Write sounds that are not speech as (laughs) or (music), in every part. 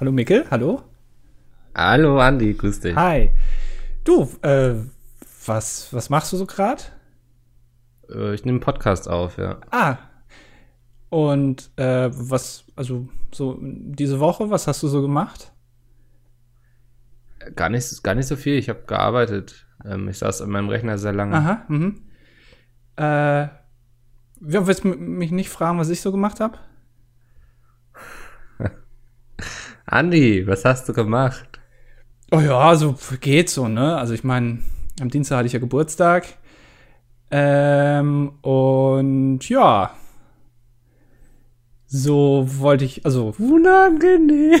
Hallo Mikkel, hallo. Hallo Andi, grüß dich. Hi. Du, äh, was, was machst du so gerade? Äh, ich nehme einen Podcast auf, ja. Ah. Und äh, was, also so diese Woche, was hast du so gemacht? Gar nicht, gar nicht so viel. Ich habe gearbeitet. Ähm, ich saß an meinem Rechner sehr lange. Aha. Mhm. Äh, ja, willst du mich nicht fragen, was ich so gemacht habe? Andi, was hast du gemacht? Oh ja, so geht so, ne? Also ich meine, am Dienstag hatte ich ja Geburtstag. Ähm, und ja. So wollte ich, also. Unangenehm. (laughs)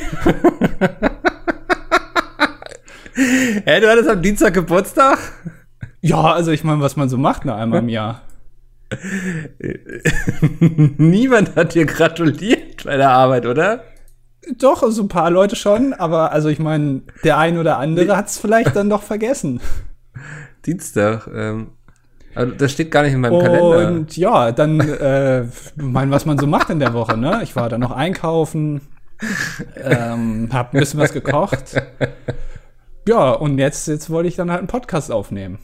Hä, du hattest am Dienstag Geburtstag? Ja, also ich meine, was man so macht, ne, einmal im Jahr. (laughs) Niemand hat dir gratuliert bei der Arbeit, oder? Doch, also ein paar Leute schon, aber also ich meine, der ein oder andere hat es vielleicht dann doch vergessen. (laughs) Dienstag, ähm, also das steht gar nicht in meinem und, Kalender. Und ja, dann, äh, mein, was man so macht in der Woche, ne? Ich war dann noch einkaufen, ähm, hab ein bisschen was gekocht. (laughs) Ja, und jetzt, jetzt wollte ich dann halt einen Podcast aufnehmen.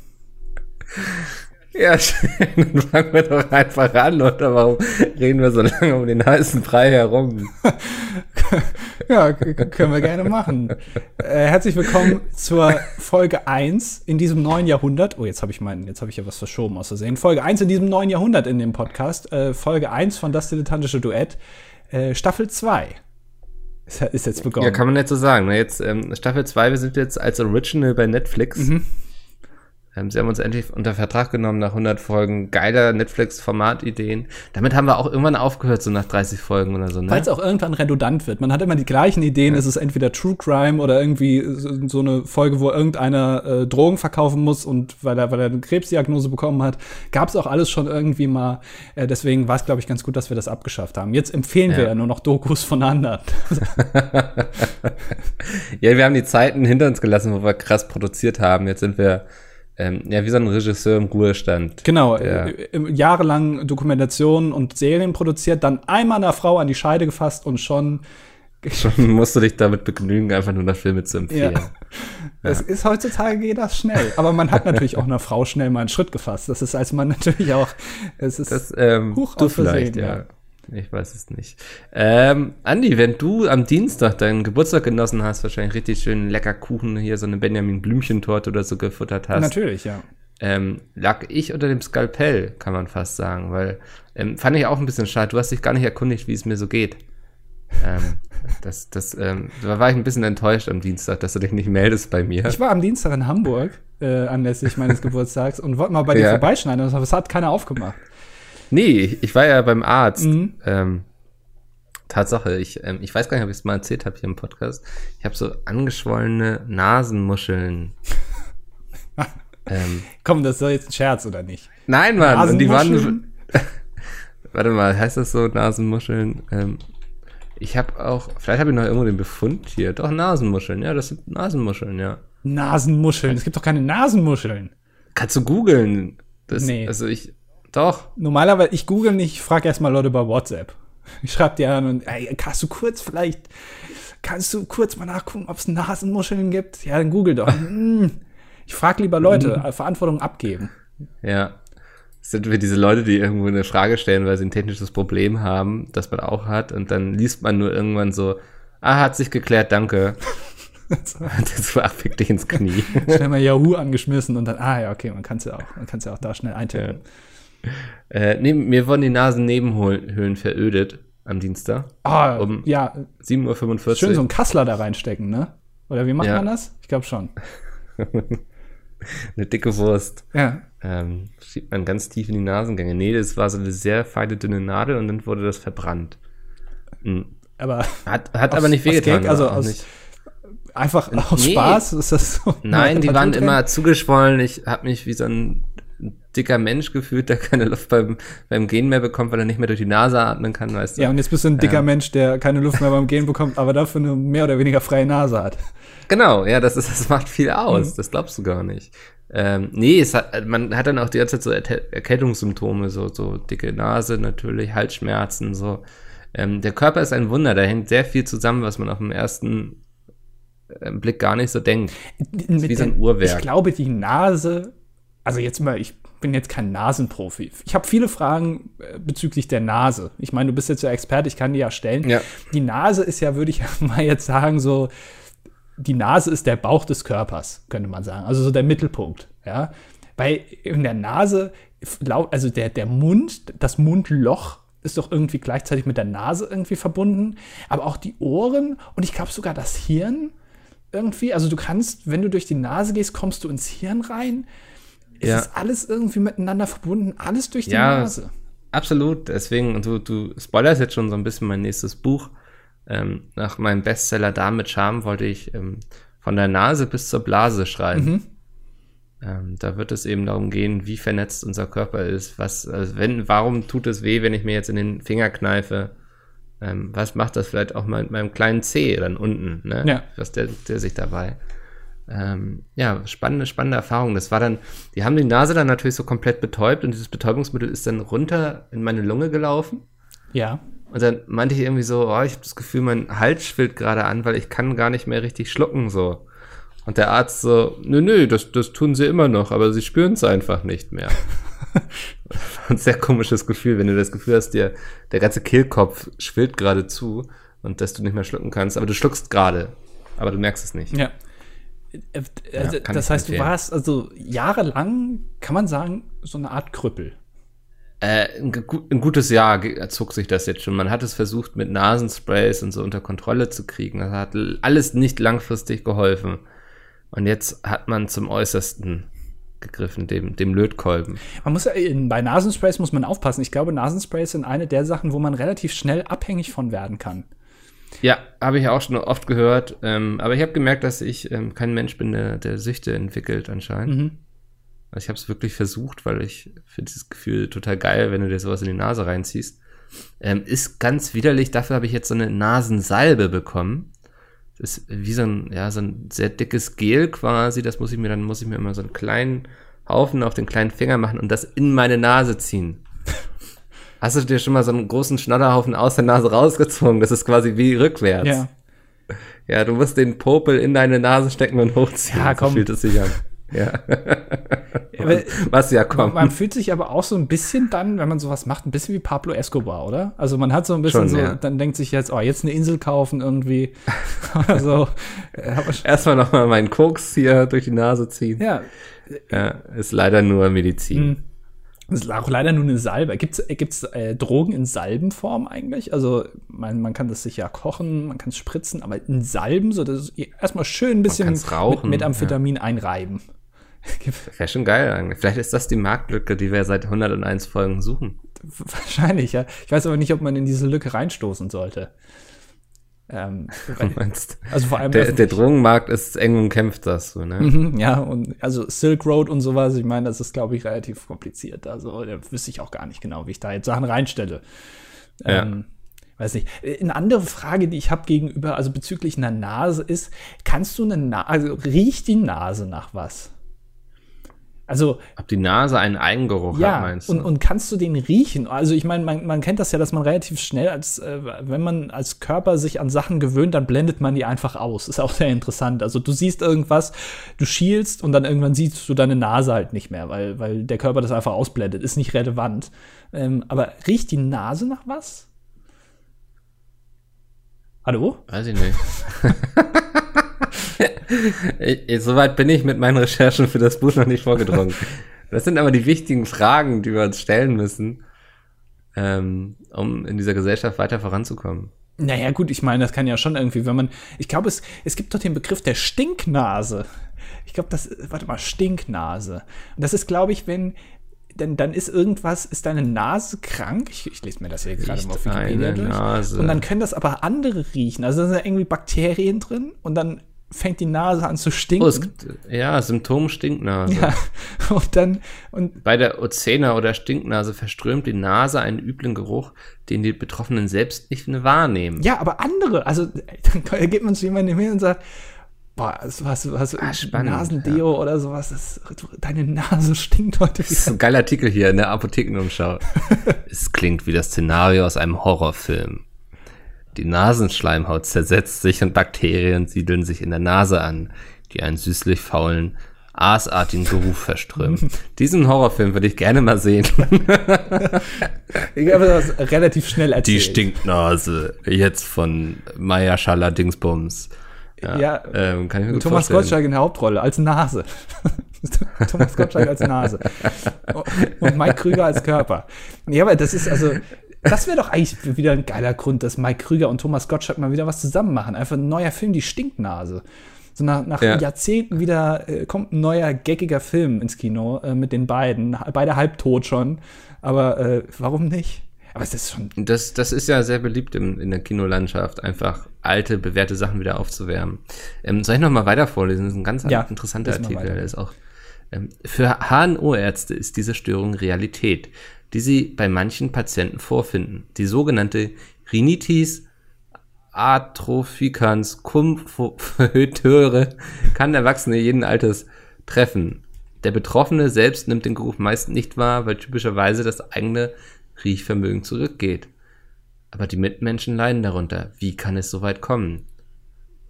Ja. (laughs) Dann fangen wir doch einfach an, oder? Warum reden wir so lange um den heißen Brei herum? (laughs) ja, können wir gerne machen. Äh, herzlich willkommen zur Folge 1 in diesem neuen Jahrhundert. Oh, jetzt habe ich meinen, jetzt habe ich ja was verschoben aus Versehen. Folge 1 in diesem neuen Jahrhundert in dem Podcast. Äh, Folge 1 von Das Dilettantische Duett. Äh, Staffel 2. Ist, ist, jetzt begonnen. Ja, kann man nicht so sagen. Ne? Jetzt ähm, Staffel 2, wir sind jetzt als Original bei Netflix. Mhm. Ähm, sie haben uns endlich unter Vertrag genommen nach 100 Folgen geiler Netflix-Formatideen. Damit haben wir auch irgendwann aufgehört, so nach 30 Folgen oder so. Ne? Weil es auch irgendwann redundant wird. Man hat immer die gleichen Ideen. Ja. Es ist entweder True Crime oder irgendwie so eine Folge, wo irgendeiner äh, Drogen verkaufen muss und weil er, weil er eine Krebsdiagnose bekommen hat. Gab es auch alles schon irgendwie mal. Äh, deswegen war es, glaube ich, ganz gut, dass wir das abgeschafft haben. Jetzt empfehlen ja. wir ja nur noch Dokus von anderen. (laughs) ja, wir haben die Zeiten hinter uns gelassen, wo wir krass produziert haben. Jetzt sind wir ähm, ja, wie so ein Regisseur im Ruhestand. Genau, ja. äh, jahrelang Dokumentationen und Serien produziert, dann einmal einer Frau an die Scheide gefasst und schon. (laughs) Schon musst du dich damit begnügen, einfach nur nach Filme zu empfehlen. Ja. Ja. Es ist heutzutage geht das schnell, aber man hat natürlich auch einer Frau schnell mal einen Schritt gefasst. Das ist als man natürlich auch, es ist das, ähm, hoch du vielleicht, ja. Ich weiß es nicht. Ähm, Andi, wenn du am Dienstag deinen Geburtstag genossen hast, wahrscheinlich richtig schön lecker Kuchen, hier so eine Benjamin Blümchentorte oder so gefuttert hast. Natürlich, ja. Ähm, lag ich unter dem Skalpell, kann man fast sagen, weil ähm, fand ich auch ein bisschen schade. Du hast dich gar nicht erkundigt, wie es mir so geht. ähm, (laughs) das, das, ähm, da war ich ein bisschen enttäuscht am Dienstag, dass du dich nicht meldest bei mir. Ich war am Dienstag in Hamburg äh, anlässlich meines (laughs) Geburtstags und wollte mal bei dir ja. vorbeischneiden, aber es hat keiner aufgemacht. Nee, ich war ja beim Arzt. Mhm. Ähm, Tatsache, ich, ähm, ich weiß gar nicht, ob ich es mal erzählt habe hier im Podcast. Ich habe so angeschwollene Nasenmuscheln. (laughs) ähm, Komm, das soll jetzt ein Scherz, oder nicht? Nein, Mann, und die waren. (laughs) warte mal, heißt das so, Nasenmuscheln? Ähm, ich habe auch, vielleicht habe ich noch irgendwo den Befund hier. Doch, Nasenmuscheln, ja, das sind Nasenmuscheln, ja. Nasenmuscheln? Es gibt doch keine Nasenmuscheln. Kannst du googeln. Nee. Also ich, doch. Normalerweise, ich google nicht, ich frage erstmal Leute bei WhatsApp. Ich schreibe dir an und, ey, kannst du kurz vielleicht, kannst du kurz mal nachgucken, ob es Nasenmuscheln gibt? Ja, dann google doch. (laughs) Hm. ich frage lieber Leute, mhm. Verantwortung abgeben. Ja. Das sind wir diese Leute, die irgendwo eine Frage stellen, weil sie ein technisches Problem haben, das man auch hat, und dann liest man nur irgendwann so, ah, hat sich geklärt, danke. (laughs) (laughs) das war fick dich ins Knie. Schnell mal Yahoo angeschmissen und dann, ah ja, okay, man kann es ja auch, man kann es ja auch da schnell eintippen. Ja. Äh, nee, mir wurden die Nasennebenhöhlen verödet am Dienstag. Ah, um ja. 7.45 Uhr. Schön so einen Kassler da reinstecken, ne? Oder wie macht ja. man das? Ich glaube schon. (laughs) eine dicke Wurst. Ja. Ähm, schiebt man ganz tief in die Nasengänge. Nee, das war so eine sehr feine, dünne Nadel und dann wurde das verbrannt. Mhm. Aber hat, hat aber nicht wehgetan. Also aus, nicht. einfach aus nee. Spaß? Ist das so? Nein, (laughs) die waren immer zugeschwollen. Ich habe mich wie so ein dicker Mensch gefühlt, der keine Luft beim, beim Gehen mehr bekommt, weil er nicht mehr durch die Nase atmen kann, weißt du. Ja, und jetzt bist du ein dicker ja. Mensch, der keine Luft mehr beim Gehen bekommt, aber dafür eine mehr oder weniger freie Nase hat. Genau, ja, das, ist, das macht viel aus. Mhm. Das glaubst du gar nicht. Ähm, nee, es hat, man hat dann auch die ganze Zeit so Erkältungssymptome, so, so dicke Nase natürlich, Halsschmerzen, so. Ähm, der Körper ist ein Wunder, da hängt sehr viel zusammen, was man auf den ersten äh, Blick gar nicht so denkt. Mit wie so ein Uhrwerk. Ich glaube, die Nase, also jetzt mal, ich bin jetzt kein Nasenprofi. Ich habe viele Fragen äh, bezüglich der Nase. Ich meine, du bist jetzt ja Experte, ich kann die ja stellen. Ja. Die Nase ist ja, würde ich (laughs) mal jetzt sagen, so, die Nase ist der Bauch des Körpers, könnte man sagen. Also so der Mittelpunkt, ja. Weil in der Nase, also der, der Mund, das Mundloch ist doch irgendwie gleichzeitig mit der Nase irgendwie verbunden, aber auch die Ohren und ich glaube sogar das Hirn irgendwie. Also du kannst, wenn du durch die Nase gehst, kommst du ins Hirn rein. Es ja. ist alles irgendwie miteinander verbunden, alles durch die ja, Nase. Absolut, deswegen, du, du spoilerst jetzt schon so ein bisschen mein nächstes Buch. Ähm, nach meinem Bestseller Darm mit Charme wollte ich ähm, von der Nase bis zur Blase schreiben. Mhm. Ähm, da wird es eben darum gehen, wie vernetzt unser Körper ist. Was, also wenn, warum tut es weh, wenn ich mir jetzt in den Finger kneife? Ähm, was macht das vielleicht auch mal mit meinem kleinen Zeh dann unten? Ne? Ja. Was der, der sich dabei? Ähm, ja, spannende, spannende Erfahrung. Das war dann, die haben die Nase dann natürlich so komplett betäubt und dieses Betäubungsmittel ist dann runter in meine Lunge gelaufen. Ja. Und dann meinte ich irgendwie so, oh, ich habe das Gefühl, mein Hals schwillt gerade an, weil ich kann gar nicht mehr richtig schlucken so. Und der Arzt so, nö, nö, das, das tun sie immer noch, aber sie spüren es einfach nicht mehr. (laughs) ein sehr komisches Gefühl, wenn du das Gefühl hast, dir, der ganze Kehlkopf schwillt gerade zu und dass du nicht mehr schlucken kannst, aber du schluckst gerade, aber du merkst es nicht. Ja. Äh, also, ja das heißt, empfehlen. du warst also jahrelang, kann man sagen, so eine Art Krüppel. Äh, ein, ein, gutes Jahr zog sich das jetzt schon. Man hat es versucht, mit Nasensprays und so unter Kontrolle zu kriegen. Das hat alles nicht langfristig geholfen. Und jetzt hat man zum Äußersten gegriffen, dem, dem Lötkolben. Man muss bei Nasensprays muss man aufpassen. Ich glaube, Nasensprays sind eine der Sachen, wo man relativ schnell abhängig von werden kann. Ja, habe ich auch schon oft gehört. Ähm, aber ich habe gemerkt, dass ich ähm, kein Mensch bin, der, der Süchte entwickelt anscheinend. Mhm. Also ich habe es wirklich versucht, weil ich finde dieses Gefühl total geil, wenn du dir sowas in die Nase reinziehst. Ähm, ist ganz widerlich. Dafür habe ich jetzt so eine Nasensalbe bekommen. Das ist wie so ein, ja, so ein sehr dickes Gel quasi. Das muss ich mir, dann muss ich mir immer so einen kleinen Haufen auf den kleinen Finger machen und das in meine Nase ziehen. Hast du dir schon mal so einen großen Schnodderhaufen aus der Nase rausgezogen? Das ist quasi wie rückwärts. Ja. Ja, du musst den Popel in deine Nase stecken und hochziehen. Ja, komm. So fühlt es sich an. Ja. (laughs) Was ja kommt. Man, fühlt sich aber auch so ein bisschen dann, wenn man sowas macht, ein bisschen wie Pablo Escobar, oder? Also man hat so ein bisschen Schon, so, ja. dann denkt sich jetzt, oh, jetzt eine Insel kaufen irgendwie. (laughs) also, Erstmal nochmal meinen Koks hier durch die Nase ziehen. Ja. ja ist leider nur Medizin. Hm. Das ist auch leider nur eine Salbe. Gibt es äh, Drogen in Salbenform eigentlich? Also man, man kann das sich ja kochen, man kann es spritzen, aber in Salben, so das erstmal schön ein bisschen rauchen, mit, mit, Amphetamin ja. einreiben. (laughs) Wäre schon geil eigentlich. Vielleicht ist das die Marktlücke, die wir seit 101 Folgen suchen. Wahrscheinlich, ja. Ich weiß aber nicht, ob man in diese Lücke reinstoßen sollte. Ähm, (laughs) also vor allem der, der Drogenmarkt ist eng und kämpft das so, ne? Mhm, ja, und also Silk Road und sowas, ich meine, das ist, glaube ich, relativ kompliziert. Also da wüsste ich auch gar nicht genau, wie ich da jetzt Sachen reinstelle. Ja. Ähm, weiß nicht. Eine andere Frage, die ich habe gegenüber, also bezüglich einer Nase, ist, kannst du eine Nase, also riecht die Nase nach was? Also, Ob die Nase einen Eigengeruch ja, hat, meinst du? Und, und kannst du den riechen? Also ich meine, man, man kennt das ja, dass man relativ schnell, als äh, wenn man als Körper sich an Sachen gewöhnt, dann blendet man die einfach aus. Ist auch sehr interessant. Also du siehst irgendwas, du schielst und dann irgendwann siehst du deine Nase halt nicht mehr, weil, weil der Körper das einfach ausblendet. Ist nicht relevant. Ähm, aber riecht die Nase nach was? Hallo? Weiß ich nicht. (laughs) Soweit bin ich mit meinen Recherchen für das Buch noch nicht vorgedrungen. Das sind aber die wichtigen Fragen, die wir uns stellen müssen, ähm, um in dieser Gesellschaft weiter voranzukommen. Naja, gut, ich meine, das kann ja schon irgendwie, wenn man. Ich glaube, es, es gibt doch den Begriff der Stinknase. Ich glaube, das. Warte mal, Stinknase. Und das ist, glaube ich, wenn. Dann, dann ist irgendwas, ist deine Nase krank. Ich, ich lese mir das hier gerade mal auf Wikipedia durch. Nase. Und dann können das aber andere riechen. Also da sind irgendwie Bakterien drin und dann fängt die Nase an zu stinken. Oh, es gibt, ja, Symptom Stinknase. Ja, (laughs) und dann. Und Bei der Ozena oder Stinknase verströmt die Nase einen üblen Geruch, den die Betroffenen selbst nicht wahrnehmen. Ja, aber andere. Also, dann geht man zu jemandem hin und sagt, Boah, was, was, was ah, spannend, Nasendeo ja. oder sowas. Das, deine Nase stinkt heute wieder. Das ist ein geiler Artikel hier in der Apothekenumschau. (laughs) es klingt wie das Szenario aus einem Horrorfilm. Die Nasenschleimhaut zersetzt sich und Bakterien siedeln sich in der Nase an, die einen süßlich faulen, aasartigen Geruch verströmen. (laughs) Diesen Horrorfilm würde ich gerne mal sehen. (laughs) ich habe das relativ schnell erzählt. Die Stinknase, jetzt von Maya Schala Dingsbums. Ja, ja ähm, kann ich mir Thomas vorstellen. Gottschalk in der Hauptrolle als Nase. (laughs) Thomas Gottschalk als Nase. Und Mike Krüger als Körper. Ja, aber das ist also, das wäre doch eigentlich wieder ein geiler Grund, dass Mike Krüger und Thomas Gottschalk mal wieder was zusammen machen. Einfach ein neuer Film, die Stinknase. So nach, nach ja. Jahrzehnten wieder äh, kommt ein neuer, geckiger Film ins Kino äh, mit den beiden. Beide halbtot schon. Aber äh, warum nicht? Aber es ist schon. Das, das ist ja sehr beliebt in, in der Kinolandschaft, einfach alte, bewährte Sachen wieder aufzuwärmen. Ähm, soll ich noch mal weiter vorlesen? Das ist ein ganz ja, interessanter Artikel. Der ist auch. Ähm, für HNO-Ärzte ist diese Störung Realität, die sie bei manchen Patienten vorfinden. Die sogenannte Rhinitis Atrophiekans Kumphöteure kann Erwachsene jeden Alters treffen. Der Betroffene selbst nimmt den Geruch meist nicht wahr, weil typischerweise das eigene Riechvermögen zurückgeht. Aber die Mitmenschen leiden darunter. Wie kann es so weit kommen?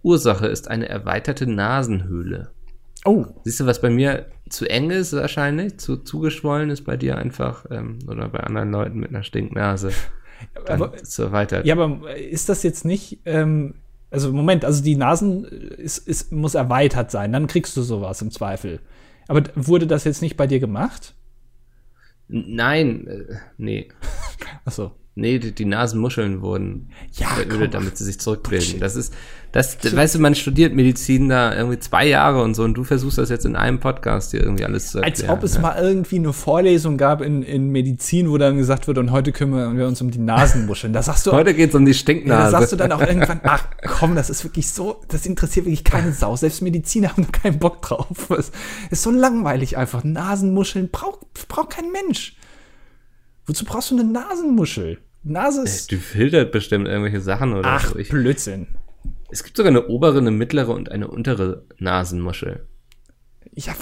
Ursache ist eine erweiterte Nasenhöhle. Oh. Siehst du, was bei mir zu eng ist wahrscheinlich, zu zugeschwollen ist bei dir einfach ähm, oder bei anderen Leuten mit einer Stinknase (laughs) aber, so erweitert. Ja, aber ist das jetzt nicht, ähm, also Moment, also die Nasen ist, ist, muss erweitert sein, dann kriegst du sowas im Zweifel. Aber wurde das jetzt nicht bei dir gemacht? Nein, äh, nee. (laughs) Achso. Nee, die, die Nasenmuscheln wurden ja, verödet, damit sie sich zurückbilden. Das ist, das, weißt du, man studiert Medizin da irgendwie zwei Jahre und so und du versuchst das jetzt in einem Podcast hier irgendwie alles zu erklären. Als ob es ja. mal irgendwie eine Vorlesung gab in, in Medizin, wo dann gesagt wird, und heute kümmern wir uns um die Nasenmuscheln. Da sagst du. heute geht's um die Stinknase. Ja, da sagst du dann auch irgendwann, ach komm, das ist wirklich so, das interessiert wirklich keine Sau. Selbst Mediziner haben keinen Bock drauf. Es ist so langweilig einfach. Nasenmuscheln braucht, braucht kein Mensch. Wozu brauchst du eine Nasenmuschel? Nase ist. Die filtert bestimmt irgendwelche Sachen oder Ach, so. Ich, Blödsinn. Es gibt sogar eine obere, eine mittlere und eine untere Nasenmuschel. Ja,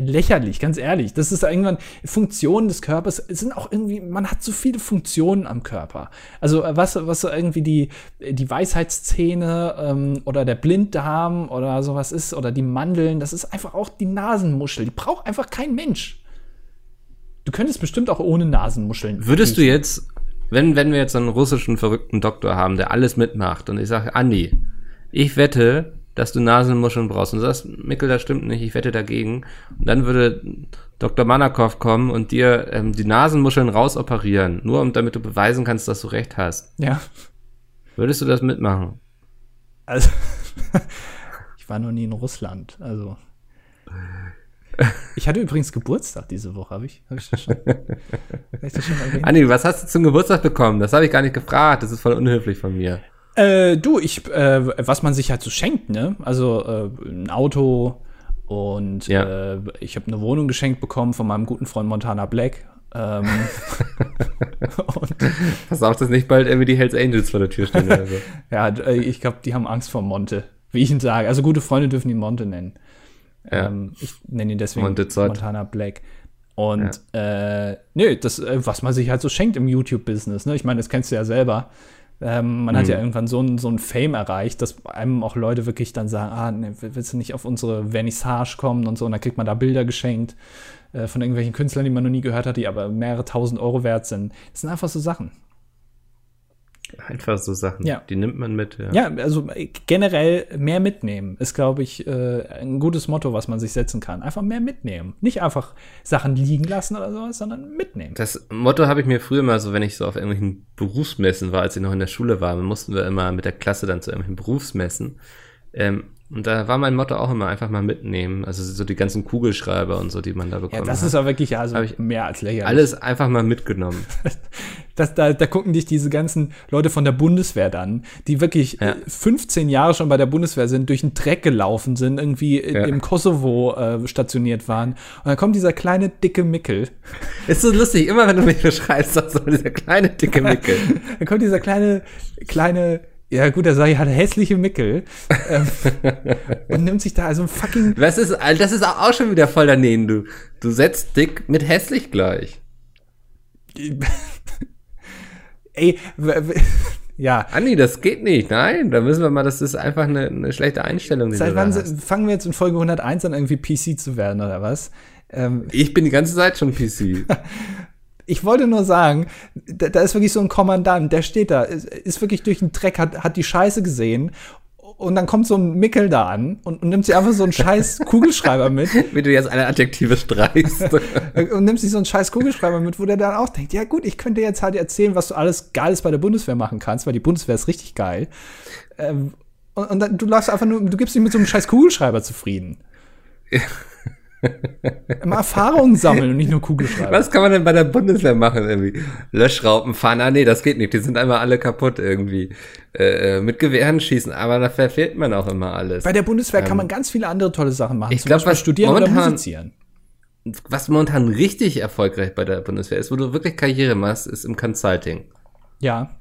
lächerlich, ganz ehrlich. Das ist irgendwann Funktionen des Körpers sind auch irgendwie, man hat so viele Funktionen am Körper. Also was, was irgendwie die, die Weisheitszähne ähm, oder der Blinddarm oder sowas ist oder die Mandeln, das ist einfach auch die Nasenmuschel. Die braucht einfach kein Mensch. Du könntest bestimmt auch ohne Nasenmuscheln. Würdest riechen. du jetzt, wenn, wenn wir jetzt einen russischen verrückten Doktor haben, der alles mitmacht und ich sage, Andi, ich wette, dass du Nasenmuscheln brauchst. Und du sagst, Mickel, das stimmt nicht, ich wette dagegen. Und dann würde Dr. Manakov kommen und dir ähm, die Nasenmuscheln rausoperieren, nur um, damit du beweisen kannst, dass du recht hast. Ja. Würdest du das mitmachen? Also, (laughs) ich war noch nie in Russland, also. Ich hatte übrigens Geburtstag diese Woche, habe ich, hab ich das schon? Hab ich das schon erwähnt? Anni, was hast du zum Geburtstag bekommen? Das habe ich gar nicht gefragt. Das ist voll unhöflich von mir. Äh, du, ich, äh, was man sich halt so schenkt, ne? Also äh, ein Auto und ja. äh, ich habe eine Wohnung geschenkt bekommen von meinem guten Freund Montana Black. Ähm, (laughs) Pass auf, dass nicht bald irgendwie die Hells Angels vor der Tür stehen oder so. (laughs) ja, äh, ich glaube, die haben Angst vor Monte, wie ich ihn sage. Also gute Freunde dürfen ihn Monte nennen. Ja. Ähm, ich nenne ihn deswegen Montana Black. Und ja. äh, nö, das, äh, was man sich halt so schenkt im YouTube-Business, ne? Ich meine, das kennst du ja selber. Ähm, man mhm. hat ja irgendwann so ein, so ein Fame erreicht, dass einem auch Leute wirklich dann sagen, ah, ne, willst du nicht auf unsere Vernissage kommen und so, und dann kriegt man da Bilder geschenkt äh, von irgendwelchen Künstlern, die man noch nie gehört hat, die aber mehrere tausend Euro wert sind. Das sind einfach so Sachen. Einfach so Sachen, ja. die nimmt man mit. Ja, ja also äh, generell mehr mitnehmen ist, glaube ich, äh, ein gutes Motto, was man sich setzen kann. Einfach mehr mitnehmen. Nicht einfach Sachen liegen lassen oder sowas, sondern mitnehmen. Das Motto habe ich mir früher mal so, wenn ich so auf irgendwelchen Berufsmessen war, als ich noch in der Schule war, mussten wir immer mit der Klasse dann zu irgendwelchen Berufsmessen. Ähm, und da war mein Motto auch immer einfach mal mitnehmen. Also so die ganzen Kugelschreiber und so, die man da bekommt. Ja, das hat. ist auch wirklich also mehr als lächerlich. Alles einfach mal mitgenommen. (laughs) das, da, da gucken dich diese ganzen Leute von der Bundeswehr dann, die wirklich ja. 15 Jahre schon bei der Bundeswehr sind, durch den Dreck gelaufen sind, irgendwie ja. im Kosovo äh, stationiert waren. Und dann kommt dieser kleine, dicke Mickel. (laughs) Ist so lustig, immer wenn du mich beschreibst, sagst du dieser kleine, dicke (laughs) Mickel. dann kommt dieser kleine, kleine, ja, gut, er sagt, er hat hässliche Mickel. ähm, (laughs) und nimmt sich da also ein fucking. Das ist, das ist auch schon wieder voll daneben, du. Du setzt dick mit hässlich gleich. (laughs) Ey, (laughs) Ja. Anni, das geht nicht. Nein, da müssen wir mal, das ist einfach eine, eine schlechte Einstellung. Seit wann fangen wir jetzt in Folge 101 an, irgendwie PC zu werden, oder was? Ähm, Ich bin die ganze Zeit schon PC. Ich wollte nur sagen, da, da ist wirklich so ein Kommandant, der steht da, ist, ist wirklich durch den Dreck, hat, hat die Scheiße gesehen. Und dann kommt so ein Mickel da an und, und nimmt sich einfach so einen scheiß (laughs) Kugelschreiber mit Wie du jetzt eine Adjektive streichst. (laughs) und nimmt sich so einen scheiß Kugelschreiber mit, wo der dann auch denkt, ja gut, ich könnte jetzt halt erzählen, was du alles Geiles bei der Bundeswehr machen kannst, weil die Bundeswehr ist richtig geil. Ähm, und, und dann, du läufst einfach nur, du gibst dich mit so einem scheiß Kugelschreiber zufrieden. Immer Erfahrungen sammeln und nicht nur Kugelschreiber. Was kann man denn bei der Bundeswehr machen irgendwie? Löschraupen fahren? Ah, nee, das geht nicht. Die sind einmal alle kaputt irgendwie. Äh, äh, mit Gewehren schießen, aber da verfehlt man auch immer alles. Bei der Bundeswehr kann man ganz viele andere tolle Sachen machen. Ähm, ich Zum glaub, Beispiel was studieren oder momentan- musizieren. Was momentan richtig erfolgreich bei der Bundeswehr ist, wo du wirklich Karriere machst, ist im Consulting. Ja.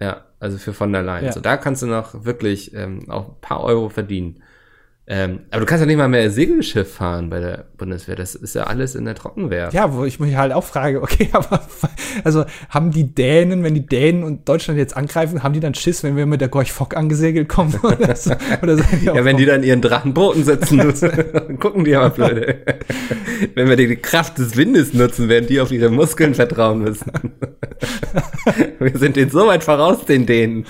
Ja, also für von der Leyen. Ja. So, da kannst du noch wirklich ähm, auch ein paar Euro verdienen. Ähm, aber du kannst ja nicht mal mehr Segelschiff fahren bei der Bundeswehr. Das ist ja alles in der Trockenwehr. Ja, wo ich mich halt auch frage, okay, (laughs) aber also haben die Dänen, wenn die Dänen und Deutschland jetzt angreifen, haben die dann Schiss, wenn wir mit der Gorch Fock angesegelt kommen? (laughs) Oder, so, oder auch, Ja, wenn die dann ihren Drachenbooten sitzen, (laughs) dann gucken die aber blöde. wenn wir die Kraft des Windes nutzen, werden die auf ihre Muskeln vertrauen müssen. wir sind denen so weit voraus, den Dänen.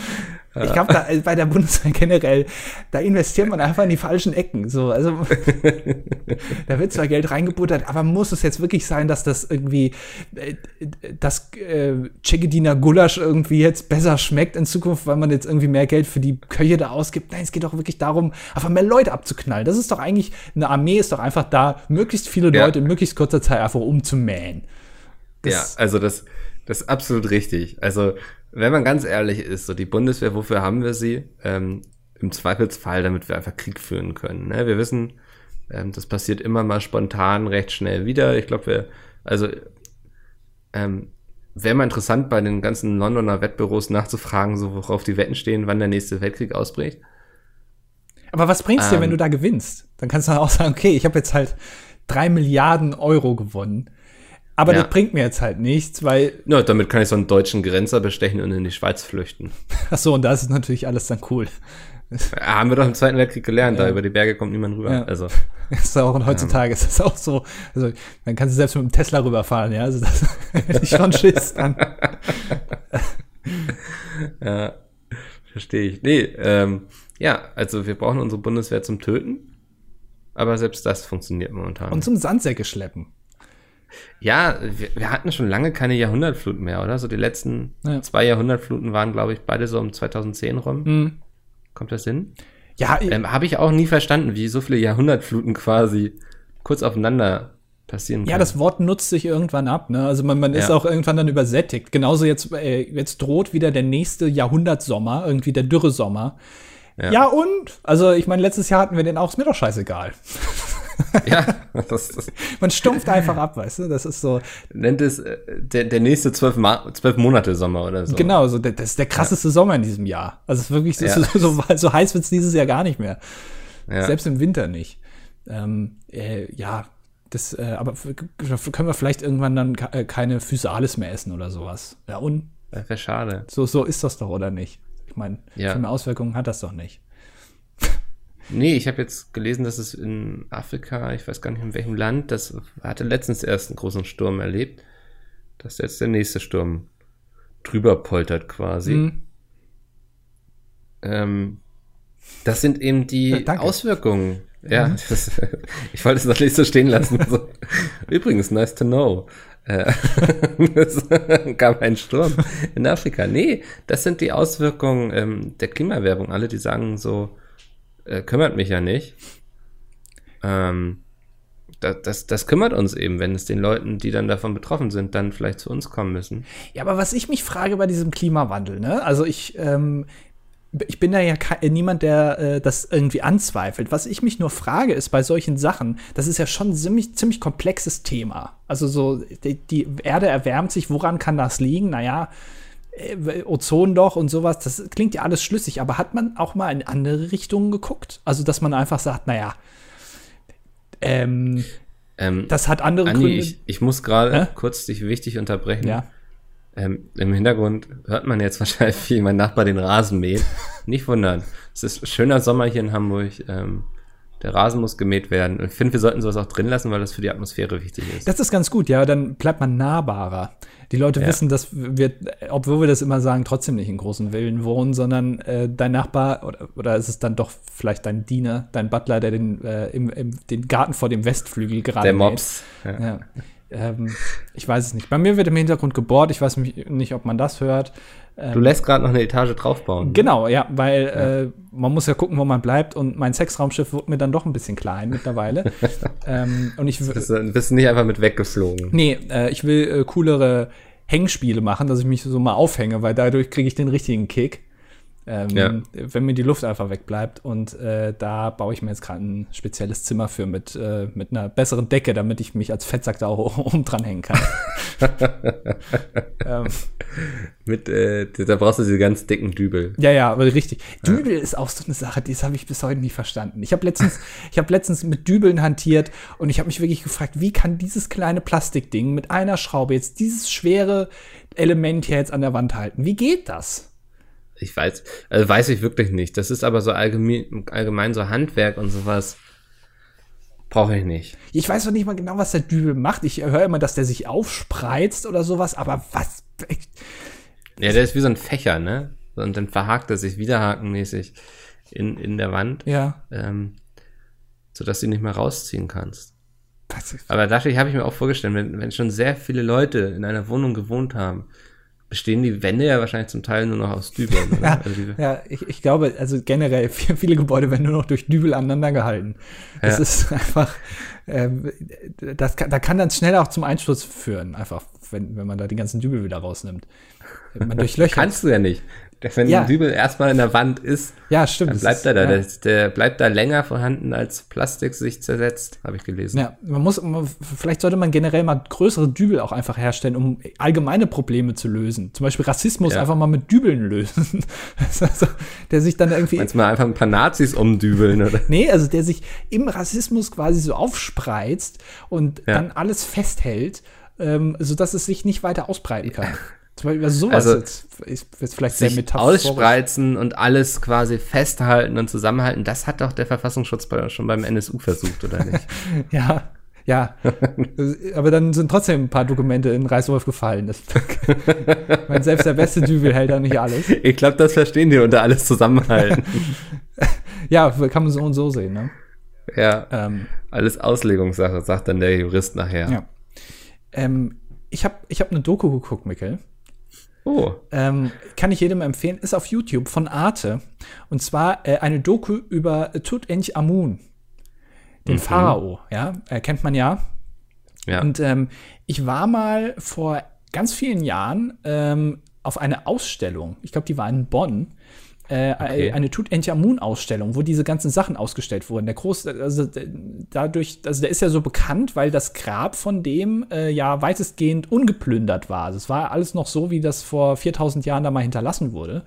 Ich glaube, da, bei der Bundeswehr generell, da investiert man einfach in die falschen Ecken. So, also (laughs) da wird zwar Geld reingebuttert, aber muss es jetzt wirklich sein, dass das irgendwie äh, das äh, Chegediner Gulasch irgendwie jetzt besser schmeckt in Zukunft, weil man jetzt irgendwie mehr Geld für die Köche da ausgibt? Nein, es geht doch wirklich darum, einfach mehr Leute abzuknallen. Das ist doch eigentlich, eine Armee ist doch einfach da, möglichst viele Ja. Leute in möglichst kurzer Zeit einfach umzumähen. Ja, Das- also das, das ist absolut richtig. Also, wenn man ganz ehrlich ist, so die Bundeswehr, wofür haben wir sie? Ähm, Im Zweifelsfall, damit wir einfach Krieg führen können. Ne? Wir wissen, ähm, das passiert immer mal spontan, recht schnell wieder. Ich glaube, wir, also, ähm, wäre mal interessant, bei den ganzen Londoner Wettbüros nachzufragen, so worauf die Wetten stehen, wann der nächste Weltkrieg ausbricht. Aber was bringt's dir, Ähm. wenn du da gewinnst? Dann kannst du dann auch sagen, okay, ich habe jetzt halt drei Milliarden Euro gewonnen. Aber Ja. das bringt mir jetzt halt nichts, weil, Ja, damit kann ich so einen deutschen Grenzer bestechen und in die Schweiz flüchten. (laughs) ach so, und da ist natürlich alles dann cool. Ja, haben wir doch im Zweiten Weltkrieg gelernt, da Ja. über die Berge kommt niemand rüber. Ja. Also, (laughs) Ist auch, und heutzutage ist das auch so. Also, dann kannst du selbst mit dem Tesla rüberfahren, ja. Also, das (laughs) hätte ich schon Schiss dann. Ja, verstehe ich. Nee, ähm, ja, also wir brauchen unsere Bundeswehr zum Töten, aber selbst das funktioniert momentan. Und zum Sandsäcke schleppen. Ja, wir, wir hatten schon lange keine Jahrhundertfluten mehr, oder? So die letzten Ja. zwei Jahrhundertfluten waren, glaube ich, beide so um 2010 rum. Hm. Kommt das hin? Ja, Ähm, Habe ich auch nie verstanden, wie so viele Jahrhundertfluten quasi kurz aufeinander passieren können. Ja, das Wort nutzt sich irgendwann ab. Ne? Also man, man ist Ja. auch irgendwann dann übersättigt. Genauso jetzt, äh, jetzt droht wieder der nächste Jahrhundertsommer, irgendwie der Dürresommer. Ja. Ja. und? Also ich meine, letztes Jahr hatten wir den auch, ist mir doch scheißegal. (laughs) (laughs) ja, das, das (laughs) Man stumpft einfach ab, weißt du? Das ist so, nennt es äh, der, der nächste zwölf, zwölf Monate Sommer oder so. genau, so, der- das ist der krasseste Sommer in diesem Jahr. Also es ist wirklich, Ja. (laughs) so, so, so heiß wird's dieses Jahr gar nicht mehr. Ja. Selbst im Winter nicht. Ähm, äh, ja, das, äh, aber können wir vielleicht irgendwann dann äh, keine Physalis mehr essen oder sowas. Ja, und Das wäre schade. so, so ist das doch, oder nicht? Ich meine, Ja. viel mehr Auswirkungen hat das doch nicht. Nee, ich habe jetzt gelesen, dass es in Afrika, ich weiß gar nicht in welchem Land, das hatte letztens erst einen großen Sturm erlebt, dass jetzt der nächste Sturm drüber poltert quasi. Hm. Ähm, das sind eben die Ja, danke. Auswirkungen. Ja, das, (laughs) ich wollte es noch nicht so stehen lassen. So. Übrigens, nice to know. Äh, (laughs) es gab einen Sturm in Afrika. Nee, das sind die Auswirkungen ähm, der Klimawerbung. Alle, die sagen so, äh, kümmert mich ja nicht. Ähm, das, das, das kümmert uns eben, wenn es den Leuten, die dann davon betroffen sind, dann vielleicht zu uns kommen müssen. Ja, aber was ich mich frage bei diesem Klimawandel, ne? Also ich, ähm, ich bin da ja niemand, der äh, das irgendwie anzweifelt. Was ich mich nur frage, ist bei solchen Sachen, das ist ja schon ein ziemlich, ziemlich komplexes Thema. Also so, die, die Erde erwärmt sich, woran kann das liegen? Naja, äh, Ozonloch und sowas, das klingt ja alles schlüssig, aber hat man auch mal in andere Richtungen geguckt? Also, dass man einfach sagt, naja, ähm, Ähm, das hat andere Anni, Gründe. ich, ich muss gerade Hä? kurz dich wichtig unterbrechen. ja. Ähm, Im Hintergrund hört man jetzt (laughs) wahrscheinlich, wie mein Nachbar den Rasen mäht. Nicht wundern. Es ist schöner Sommer hier in Hamburg. Ähm, der Rasen muss gemäht werden. Ich finde, wir sollten sowas auch drin lassen, weil das für die Atmosphäre wichtig ist. Das ist ganz gut, ja. Dann bleibt man nahbarer. Die Leute ja. wissen, dass wir, obwohl wir das immer sagen, trotzdem nicht in großen Villen wohnen, sondern äh, dein Nachbar oder, oder ist es dann doch vielleicht dein Diener, dein Butler, der den, äh, im, im, den Garten vor dem Westflügel gerade Der Mops. Ja. ja. Ähm, ich weiß es nicht. Bei mir wird im Hintergrund gebohrt. Ich weiß nicht, ob man das hört. Du lässt gerade noch eine Etage draufbauen. Genau, ja, weil ja. Äh, man muss ja gucken, wo man bleibt. Und mein Sexraumschiff wird mir dann doch ein bisschen klein mittlerweile. (laughs) ähm, und ich bist, du, bist nicht einfach mit weggeflogen. Nee, äh, ich will äh, coolere Hängspiele machen, dass ich mich so mal aufhänge, weil dadurch kriege ich den richtigen Kick. Ähm, ja. Wenn mir die Luft einfach wegbleibt. Und äh, da baue ich mir jetzt gerade ein spezielles Zimmer für mit, äh, mit einer besseren Decke, damit ich mich als Fettsack da (laughs) oben dranhängen kann. (laughs) ähm. Mit, äh, da brauchst du diese ganz dicken Dübel. Ja, ja, aber richtig. Dübel ja. ist auch so eine Sache, das habe ich bis heute nie verstanden. Ich habe letztens, (laughs) ich habe letztens mit Dübeln hantiert und ich habe mich wirklich gefragt, wie kann dieses kleine Plastikding mit einer Schraube jetzt dieses schwere Element hier jetzt an der Wand halten? Wie geht das? Ich weiß, also weiß ich wirklich nicht. Das ist aber so allgemein, allgemein so Handwerk und sowas. Brauche ich nicht. Ich weiß noch nicht mal genau, was der Dübel macht. Ich höre immer, dass der sich aufspreizt oder sowas, aber was. Ja, der ist wie so ein Fächer, ne? Und dann verhakt er sich wiederhakenmäßig in, in der Wand. Ja. Ähm, sodass du ihn nicht mehr rausziehen kannst. Aber dadurch habe ich mir auch vorgestellt, wenn, wenn schon sehr viele Leute in einer Wohnung gewohnt haben, bestehen die Wände ja wahrscheinlich zum Teil nur noch aus Dübeln. ja, also ja ich, ich, glaube, also generell (laughs) viele Gebäude werden nur noch durch Dübel aneinander gehalten. Das ja. ist einfach, äh, das kann, da kann dann schnell auch zum Einsturz führen, einfach, wenn, wenn man da die ganzen Dübel wieder rausnimmt. Man durchlöchert. Kannst du ja nicht wenn ja. ein Dübel erstmal in der Wand ist, ja, stimmt, dann bleibt er da. Ja. Der, der, bleibt da länger vorhanden, als Plastik sich zersetzt, habe ich gelesen. Ja, man muss, vielleicht sollte man generell mal größere Dübel auch einfach herstellen, um allgemeine Probleme zu lösen. Zum Beispiel Rassismus ja. einfach mal mit Dübeln lösen. (laughs) also, der sich dann irgendwie. Du mal einfach ein paar Nazis umdübeln, oder? nee, also der sich im Rassismus quasi so aufspreizt und dann alles festhält, ähm, sodass es sich nicht weiter ausbreiten kann. (laughs) Zum Beispiel also sowas also, jetzt, ist, ist vielleicht sehr metaphorisch. Ausspreizen und alles quasi festhalten und zusammenhalten, das hat doch der Verfassungsschutz schon beim NSU versucht, oder nicht? (laughs) ja, ja. (laughs) Aber dann sind trotzdem ein paar Dokumente in Reißwolf gefallen. Das, (laughs) mein, selbst der beste Dübel hält da nicht alles. Ich glaube, das verstehen die unter alles zusammenhalten. ja, kann man so und so sehen, ne? Ja. Ähm, alles Auslegungssache, sagt dann der Jurist nachher. Ja. Ähm, ich habe ich hab eine Doku geguckt, Mikkel. Oh. Ähm, kann ich jedem empfehlen, ist auf YouTube von Arte. Und zwar äh, eine Doku über Tutanchamun, den mhm. Pharao, ja, äh, kennt man ja. Ja. Und ähm, ich war mal vor ganz vielen Jahren ähm, auf eine Ausstellung, ich glaube, die war in Bonn, äh, okay. eine Tutanchamun-Ausstellung, wo diese ganzen Sachen ausgestellt wurden. Der Groß, also dadurch, also der ist ja so bekannt, weil das Grab von dem äh, ja weitestgehend ungeplündert war. Also es war alles noch so, wie das vor 4000 Jahren da mal hinterlassen wurde.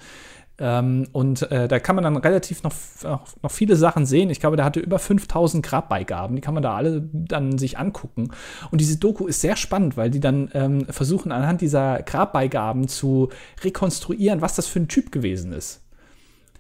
Ähm, und äh, da kann man dann relativ noch, noch viele Sachen sehen. Ich glaube, der hatte über 5000 Grabbeigaben. Die kann man da alle dann sich angucken. Und diese Doku ist sehr spannend, weil die dann ähm, versuchen, anhand dieser Grabbeigaben zu rekonstruieren, was das für ein Typ gewesen ist.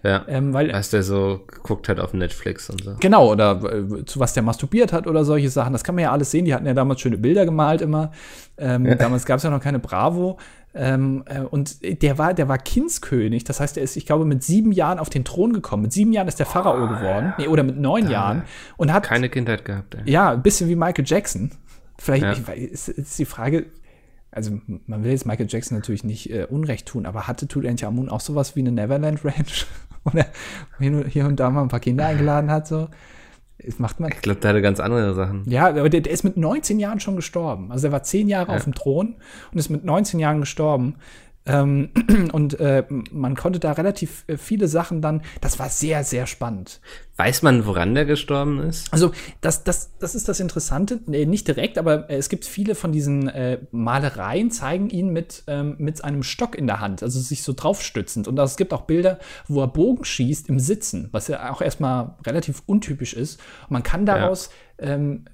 Ja. Ähm, weil, was der so geguckt hat auf Netflix und so. Genau, oder äh, zu was der masturbiert hat oder solche Sachen. Das kann man ja alles sehen. Die hatten ja damals schöne Bilder gemalt immer. Ähm, ja. Damals gab es ja noch keine Bravo. Ähm, äh, und der war, der war Kindskönig. Das heißt, er ist, ich glaube, mit sieben Jahren auf den Thron gekommen. Mit sieben Jahren ist der Pharao oh, geworden. Nee, oder mit neun da Jahren. Und hat. Keine Kindheit gehabt. Ey. Ja, ein bisschen wie Michael Jackson. Vielleicht ja. ich, ist, ist die Frage, also man will jetzt Michael Jackson natürlich nicht äh, Unrecht tun, aber hatte Tutanchamun auch sowas wie eine Neverland Ranch? Oder hier und da mal ein paar Kinder eingeladen hat, so. Das macht man. Ich glaube, der hatte ganz andere Sachen. Ja, aber der, der, ist mit 19 Jahren schon gestorben. Also er war 10 Jahre ja. auf dem Thron und ist mit 19 Jahren gestorben. Ähm, (clears throat) und äh, man konnte da relativ äh, viele Sachen dann, das war sehr, sehr spannend. Weiß man, woran der gestorben ist? Also, das, das, das ist das Interessante, nee, nicht direkt, aber äh, es gibt viele von diesen äh, Malereien, zeigen ihn mit, ähm, mit einem Stock in der Hand, also sich so draufstützend. Und es gibt auch Bilder, wo er Bogen schießt im Sitzen, was ja auch erstmal relativ untypisch ist. Und man kann daraus ja. ähm,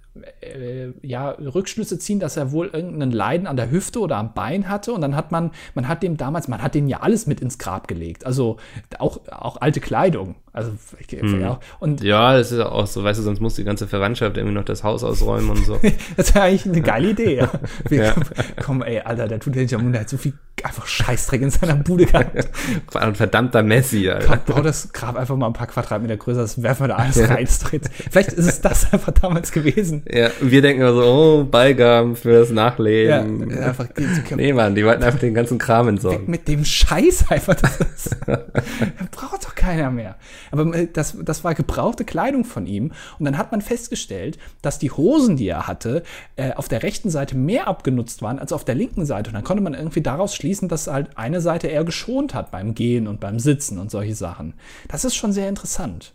äh, ja, Rückschlüsse ziehen, dass er wohl irgendeinen Leiden an der Hüfte oder am Bein hatte. Und dann hat man, man hat dem damals, man hat den ja alles mit ins Grab gelegt. Also auch, auch alte Kleidung. Also, hm. ja. Und ja, das ist auch so, weißt du, sonst muss die ganze Verwandtschaft irgendwie noch das Haus ausräumen und so. (laughs) das wäre eigentlich eine geile Idee, ja. (laughs) Wir, ja. Komm, ey, Alter, der tut ja nicht am Mund, der hat so viel einfach Scheißdreck in seiner Bude gehabt. (laughs) Ein verdammter Messi, Alter. Bau das Grab einfach mal ein paar Quadratmeter größer, das werfen wir da alles ja. rein. Vielleicht ist es das einfach damals gewesen. Ja, wir denken immer so, oh, Beigaben für das Nachleben. Ja, einfach, die, die, nee, Mann, die wollten einfach den ganzen Kram entsorgen. Mit dem Scheiß einfach, das ist, braucht doch keiner mehr. Aber äh, das, das war gebrauchte Kleidung von ihm. Und dann hat man festgestellt, dass die Hosen, die er hatte, äh, auf der rechten Seite mehr abgenutzt waren als auf der linken Seite. Und dann konnte man irgendwie daraus schließen, dass halt eine Seite eher geschont hat beim Gehen und beim Sitzen und solche Sachen. Das ist schon sehr interessant.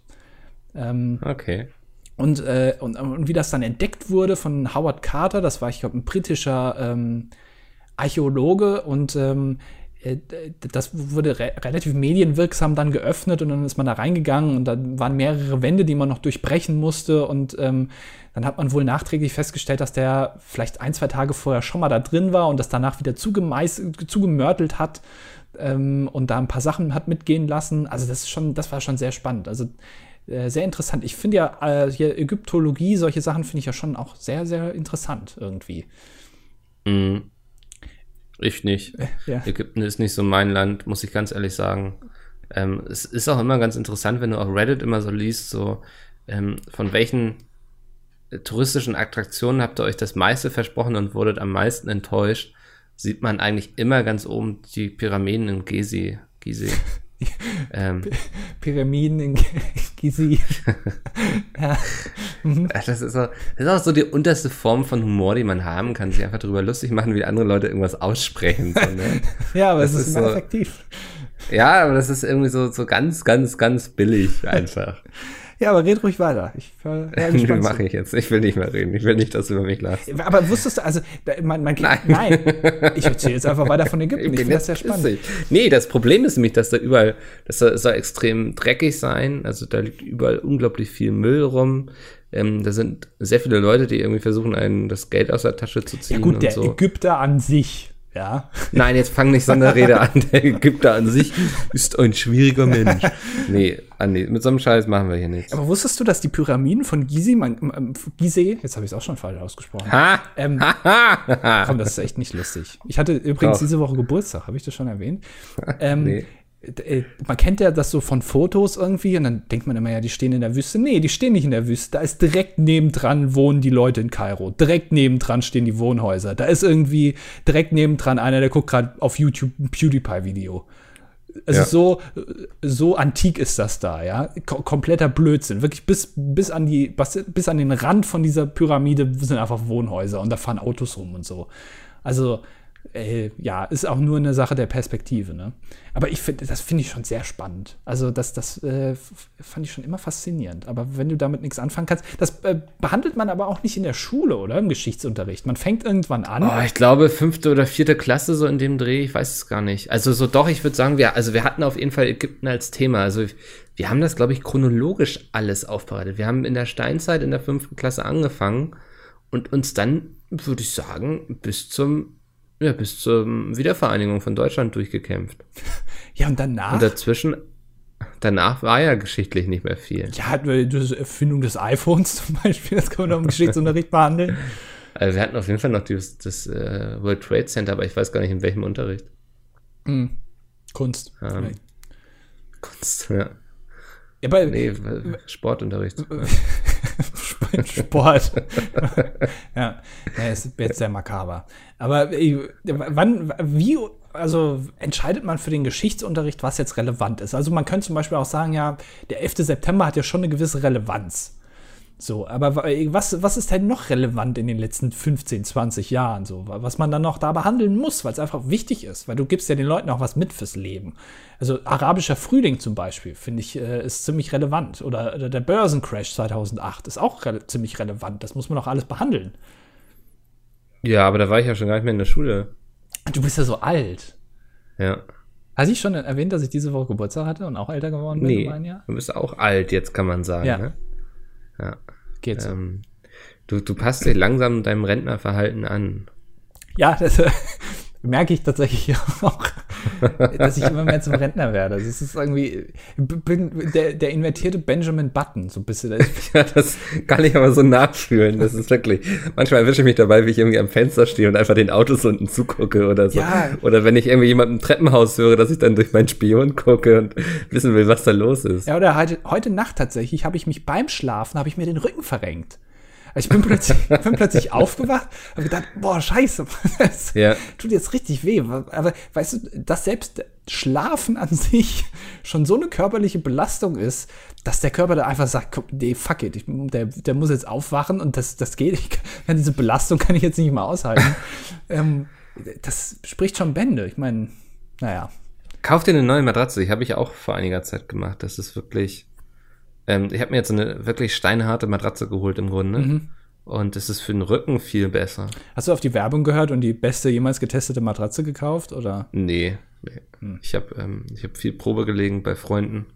Ähm, okay. Und, äh, und, und, wie das dann entdeckt wurde von Howard Carter, das war, ich glaube, ein britischer ähm, Archäologe und ähm, äh, das wurde re relativ medienwirksam dann geöffnet und dann ist man da reingegangen und da waren mehrere Wände, die man noch durchbrechen musste und ähm, dann hat man wohl nachträglich festgestellt, dass der vielleicht ein, zwei Tage vorher schon mal da drin war und das danach wieder zugemörtelt hat ähm, und da ein paar Sachen hat mitgehen lassen. Also das ist schon, das war schon sehr spannend. Also äh, sehr interessant. Ich finde ja äh, hier Ägyptologie, solche Sachen finde ich ja schon auch sehr, sehr interessant irgendwie. Mhm. Ich nicht. (laughs) Ja. Ägypten ist nicht so mein Land, muss ich ganz ehrlich sagen. Ähm, es ist auch immer ganz interessant, wenn du auf Reddit immer so liest, so ähm, von welchen äh, touristischen Attraktionen habt ihr euch das meiste versprochen und wurdet am meisten enttäuscht, sieht man eigentlich immer ganz oben die Pyramiden in. Gizeh. (laughs) ähm, Pyramiden in Gizi. (laughs) ja. Mhm. Das, ist auch, das ist auch so die unterste Form von Humor, die man haben kann, sich einfach darüber lustig machen, wie andere Leute irgendwas aussprechen. So, ne? (laughs) ja, aber das es ist, ist so, effektiv. Ja, aber das ist irgendwie so, so ganz, ganz, ganz billig einfach. (laughs) Ja, aber red ruhig weiter. Ich (laughs) ja, mache ich jetzt. Ich will nicht mehr reden. Ich will nicht, dass du über mich lachst. Aber wusstest du, also, man, man nein. nein. (laughs) Ich erzähle jetzt einfach weiter von Ägypten. Ich, finde das sehr spannend. Nee, das Problem ist nämlich, dass da überall, das soll extrem dreckig sein. Also da liegt überall unglaublich viel Müll rum. Ähm, da sind sehr viele Leute, die irgendwie versuchen, einen das Geld aus der Tasche zu ziehen. Ja gut, der so. Ägypter an sich ja. Nein, jetzt fang nicht so eine Rede an. (laughs) Der Ägypter an sich ist ein schwieriger Mensch. Nee, Andi, mit so einem Scheiß machen wir hier nichts. Aber wusstest du, dass die Pyramiden von Gizeh, man, Gizeh, jetzt habe ich es auch schon falsch ausgesprochen. Ha! Ähm, komm, das ist echt nicht lustig. Ich hatte übrigens Doch. diese Woche Geburtstag, habe ich das schon erwähnt? (laughs) Ähm, nee. Äh, man kennt ja das so von Fotos irgendwie und dann denkt man immer, ja, die stehen in der Wüste. Nee, die stehen nicht in der Wüste. Da ist direkt nebendran wohnen die Leute in Kairo. Direkt nebendran stehen die Wohnhäuser. Da ist irgendwie direkt nebendran einer, der guckt gerade auf YouTube ein PewDiePie-Video. Also ja. so, so antik ist das da, ja. Kom kompletter Blödsinn. Wirklich bis, bis, an die, bis an den Rand von dieser Pyramide sind einfach Wohnhäuser und da fahren Autos rum und so. Also, äh, ja, ist auch nur eine Sache der Perspektive. Ne? Aber ich finde, das finde ich schon sehr spannend. Also das, das äh, fand ich schon immer faszinierend. Aber wenn du damit nichts anfangen kannst, das äh, behandelt man aber auch nicht in der Schule oder im Geschichtsunterricht. Man fängt irgendwann an. Oh, ich glaube fünfte oder vierte Klasse so in dem Dreh. Ich weiß es gar nicht. Also so doch, ich würde sagen, wir, also wir hatten auf jeden Fall Ägypten als Thema. Also wir haben das, glaube ich, chronologisch alles aufbereitet. Wir haben in der Steinzeit in der fünften Klasse angefangen und uns dann, würde ich sagen, bis zum ja, bis zur Wiedervereinigung von Deutschland durchgekämpft. (laughs) Ja, und danach? Und dazwischen, danach war ja geschichtlich nicht mehr viel. Ja, die Erfindung des iPhones zum Beispiel, das kann man auch im Geschichtsunterricht behandeln. Also wir hatten auf jeden Fall noch dieses, das äh, World Trade Center, aber ich weiß gar nicht, in welchem Unterricht. Hm. Kunst. Ähm, Kunst, ja. Ja, bei, nee, Sportunterricht. Sport. (laughs) (laughs) ja, ist jetzt sehr makaber. Aber wann, wie, also entscheidet man für den Geschichtsunterricht, was jetzt relevant ist? Also man könnte zum Beispiel auch sagen, ja, der 11. September hat ja schon eine gewisse Relevanz. So, aber was, was ist denn noch relevant in den letzten 15, 20 Jahren? So, was man dann noch da behandeln muss, weil es einfach wichtig ist, weil du gibst ja den Leuten auch was mit fürs Leben. Also arabischer Frühling zum Beispiel, finde ich, äh, ist ziemlich relevant. Oder, oder der Börsencrash 2008 ist auch re ziemlich relevant. Das muss man auch alles behandeln. Ja, aber da war ich ja schon gar nicht mehr in der Schule. Du bist ja so alt. Ja. Hast ich schon erwähnt, dass ich diese Woche Geburtstag hatte und auch älter geworden bin? Nee, du bist auch alt, jetzt kann man sagen. Ja. Ne? Ja. Geht so. Ähm, Du, du passt dich langsam deinem Rentnerverhalten an. Ja, das äh, (laughs) merke ich tatsächlich auch, dass ich immer mehr zum Rentner werde. Also es ist irgendwie bin der, der invertierte Benjamin Button, so ein bisschen. (laughs) Ja, das kann ich aber so nachfühlen. Das ist wirklich. Manchmal erwische ich mich dabei, wie ich irgendwie am Fenster stehe und einfach den Autos unten zugucke oder so. Ja. Oder wenn ich irgendwie jemanden im Treppenhaus höre, dass ich dann durch meinen Spion gucke und wissen will, was da los ist. Ja, oder heute, heute Nacht tatsächlich habe ich mich beim Schlafen, habe ich mir den Rücken verrenkt. Ich bin plötzlich, (laughs) bin plötzlich aufgewacht und gedacht, boah, scheiße, (laughs) das Ja. tut jetzt richtig weh. Aber weißt du, dass selbst Schlafen an sich schon so eine körperliche Belastung ist, dass der Körper da einfach sagt, nee, fuck it, ich, der, der muss jetzt aufwachen und das, das geht. Ich kann, (laughs) diese Belastung kann ich jetzt nicht mehr aushalten. ähm, das spricht schon Bände. Ich meine, naja. Kauf dir eine neue Matratze. Die habe ich auch vor einiger Zeit gemacht. Das ist wirklich. Ähm, ich habe mir jetzt eine wirklich steinharte Matratze geholt im Grunde. Mhm. Und es ist für den Rücken viel besser. Hast du auf die Werbung gehört und die beste jemals getestete Matratze gekauft? Oder? Nee. nee. Hm. Ich habe ähm, ich hab viel Probe gelegen bei Freunden.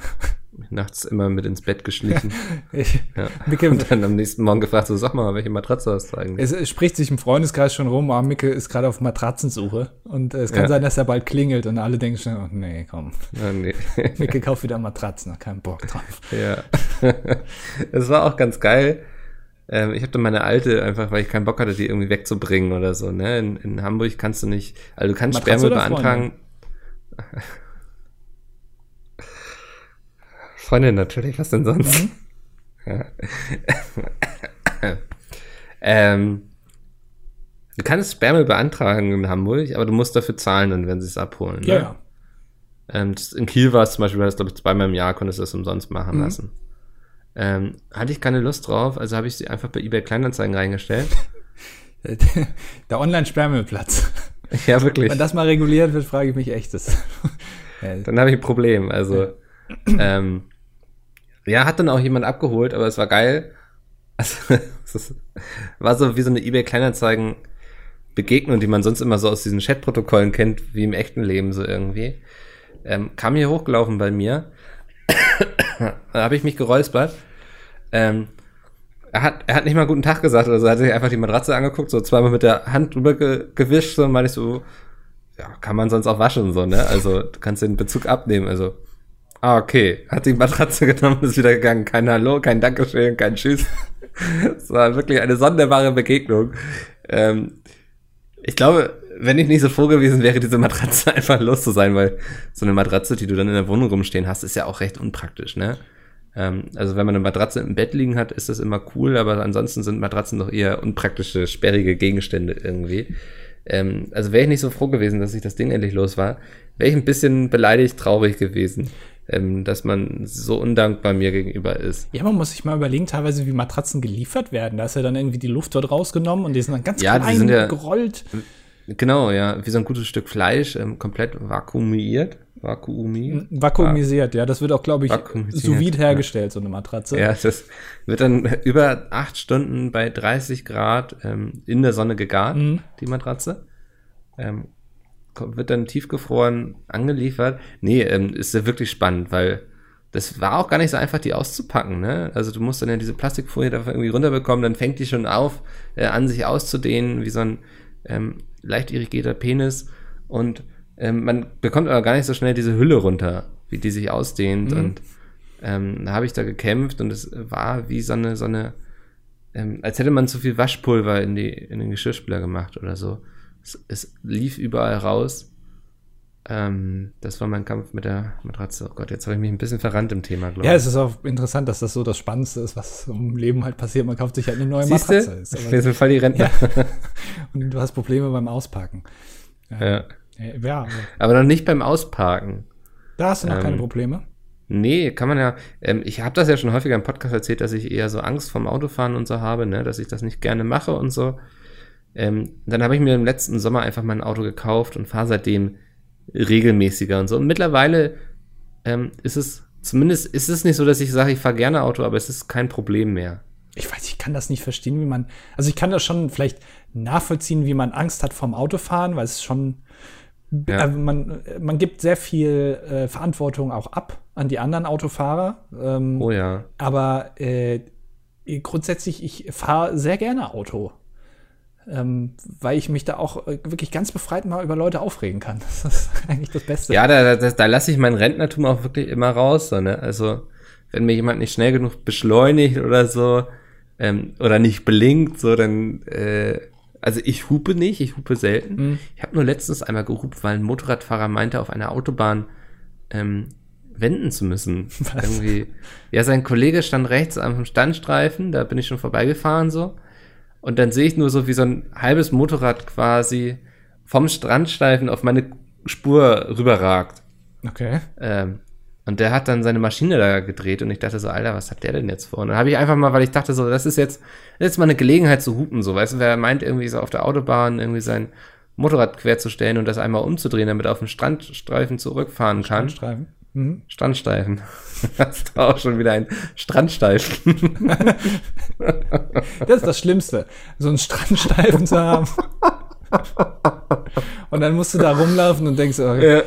(laughs) Nachts immer mit ins Bett geschlichen. (laughs) Ich, Ja. Micke, Und dann am nächsten Morgen gefragt, so sag mal, welche Matratze hast du eigentlich? Es, es spricht sich im Freundeskreis schon rum, ah, Micke ist gerade auf Matratzensuche. Und äh, es kann Ja. sein, dass er bald klingelt und alle denken schon, oh, nee, komm, Ja, nee. (laughs) Micke kauft wieder Matratzen, keinen Bock drauf. Ja. (laughs) Es war auch ganz geil. Ähm, ich habe dann meine alte einfach, weil ich keinen Bock hatte, die irgendwie wegzubringen oder so. Ne? In, in Hamburg kannst du nicht, also du kannst Matratze Sperrmüll beantragen. Freundin natürlich, was denn sonst? Ja. ähm, du kannst Sperrmüll beantragen in Hamburg, aber du musst dafür zahlen, dann werden sie es abholen. Ne? Ja, ja. Ähm, in Kiel war es zum Beispiel, das glaube ich zweimal im Jahr, konntest du das umsonst machen Mhm. lassen. Ähm, hatte ich keine Lust drauf, also habe ich sie einfach bei eBay Kleinanzeigen reingestellt. (laughs) Der Online-Sperrmüllplatz. ja, wirklich. Wenn das mal reguliert wird, frage ich mich echt. Das, Ja, Dann habe ich ein Problem. Also, ähm, ja, hat dann auch jemand abgeholt, aber es war geil. Also, (laughs) es war so wie so eine eBay Kleinanzeigen Begegnung, die man sonst immer so aus diesen Chatprotokollen kennt, wie im echten Leben so irgendwie. Ähm, kam hier hochgelaufen bei mir. (coughs) da habe ich mich geräuspert. Ähm, er hat, er hat nicht mal guten Tag gesagt oder so, hat sich einfach die Matratze angeguckt, so zweimal mit der Hand drüber ge gewischt, so und meinte ich so, ja, kann man sonst auch waschen, so, ne? Also, du kannst den Bezug abnehmen, also. Ah, okay. Hat die Matratze genommen und ist wieder gegangen. Kein Hallo, kein Dankeschön, kein Tschüss. Es war wirklich eine sonderbare Begegnung. Ähm, ich glaube, wenn ich nicht so froh gewesen wäre, diese Matratze (laughs) einfach los zu sein, weil so eine Matratze, die du dann in der Wohnung rumstehen hast, ist ja auch recht unpraktisch, ne? Ähm, also wenn man eine Matratze im Bett liegen hat, ist das immer cool, aber ansonsten sind Matratzen doch eher unpraktische, sperrige Gegenstände irgendwie. Ähm, also wäre ich nicht so froh gewesen, dass ich das Ding endlich los war, wäre ich ein bisschen beleidigt, traurig gewesen, ähm, dass man so undankbar mir gegenüber ist. Ja, man muss sich mal überlegen, teilweise, wie Matratzen geliefert werden. Da ist ja dann irgendwie die Luft dort rausgenommen und die sind dann ganz Ja, die klein sind ja- gerollt. Genau, ja, wie so ein gutes Stück Fleisch, ähm, komplett vakuumiert. Vakuumiert. Vakuumisiert, ja. Das wird auch, glaube ich, sous vide ja. hergestellt, so eine Matratze. Ja, das wird dann (laughs) über acht Stunden bei 30 Grad ähm, in der Sonne gegart, Mhm. die Matratze. Ähm, wird dann tiefgefroren angeliefert. Nee, ähm, ist ja wirklich spannend, weil das war auch gar nicht so einfach, die auszupacken. Ne? Also du musst dann ja diese Plastikfolie da irgendwie runterbekommen, dann fängt die schon auf, äh, an sich auszudehnen, wie so ein ähm, leicht irrigierter Penis. Und ähm, man bekommt aber gar nicht so schnell diese Hülle runter, wie die sich ausdehnt. Mhm. Und ähm, da habe ich da gekämpft und es war wie so eine, so eine, ähm, als hätte man zu viel Waschpulver in, die, in den Geschirrspüler gemacht oder so. Es, es lief überall raus. Ähm, das war mein Kampf mit der Matratze. Oh Gott, jetzt habe ich mich ein bisschen verrannt im Thema, glaube Ja, ich. es ist auch interessant, dass das so das Spannendste ist, was im Leben halt passiert. Man kauft sich halt eine neue Siehst Matratze. Ist aber- lese voll die Rentner. (laughs) Und du hast Probleme beim Auspacken. Ja. Ja, aber Aber noch nicht beim Ausparken. da hast du noch Ähm, keine Probleme. Nee, kann man ja. Ähm, ich habe das ja schon häufiger im Podcast erzählt, dass ich eher so Angst vorm Autofahren und so habe, ne, dass ich das nicht gerne mache und so. Ähm, dann habe ich mir im letzten Sommer einfach mein Auto gekauft und fahre seitdem regelmäßiger und so. Und mittlerweile ähm, ist es, zumindest ist es nicht so, dass ich sage, ich fahre gerne Auto, aber es ist kein Problem mehr. Ich weiß, ich kann das nicht verstehen, wie man. Also ich kann das schon vielleicht nachvollziehen, wie man Angst hat vom Autofahren, weil es schon. Ja. äh, man, man gibt sehr viel äh, Verantwortung auch ab an die anderen Autofahrer. Ähm, Oh ja. Aber äh, grundsätzlich, ich fahre sehr gerne Auto. Ähm, weil ich mich da auch äh, wirklich ganz befreit mal über Leute aufregen kann. (laughs) Das ist eigentlich das Beste. Ja, da, da, da lasse ich mein Rentnertum auch wirklich immer raus. So, ne? Also, wenn mir jemand nicht schnell genug beschleunigt oder so, ähm, oder nicht blinkt, so, dann, äh, also ich hupe nicht, ich hupe selten. Mhm. Ich habe nur letztens einmal gehupt, weil ein Motorradfahrer meinte, auf einer Autobahn ähm, wenden zu müssen. (laughs) Was? Irgendwie. Ja, sein Kollege stand rechts am Standstreifen, da bin ich schon vorbeigefahren so. Und dann sehe ich nur so, wie so ein halbes Motorrad quasi vom Strandstreifen auf meine Spur rüberragt. Okay. Ähm, und der hat dann seine Maschine da gedreht und ich dachte so, Alter, was hat der denn jetzt vor? Und dann habe ich einfach mal, weil ich dachte so, das ist jetzt, das ist mal eine Gelegenheit zu hupen, so, weißt du, wer meint irgendwie so auf der Autobahn irgendwie sein Motorrad querzustellen und das einmal umzudrehen, damit er auf den Strandstreifen zurückfahren kann. Strandstreifen. Mhm. Strandstreifen. Hast (laughs) du auch schon wieder ein Strandsteifen. (laughs) das ist das Schlimmste, so einen Strandsteifen zu haben. und dann musst du da rumlaufen und denkst, oh, ja.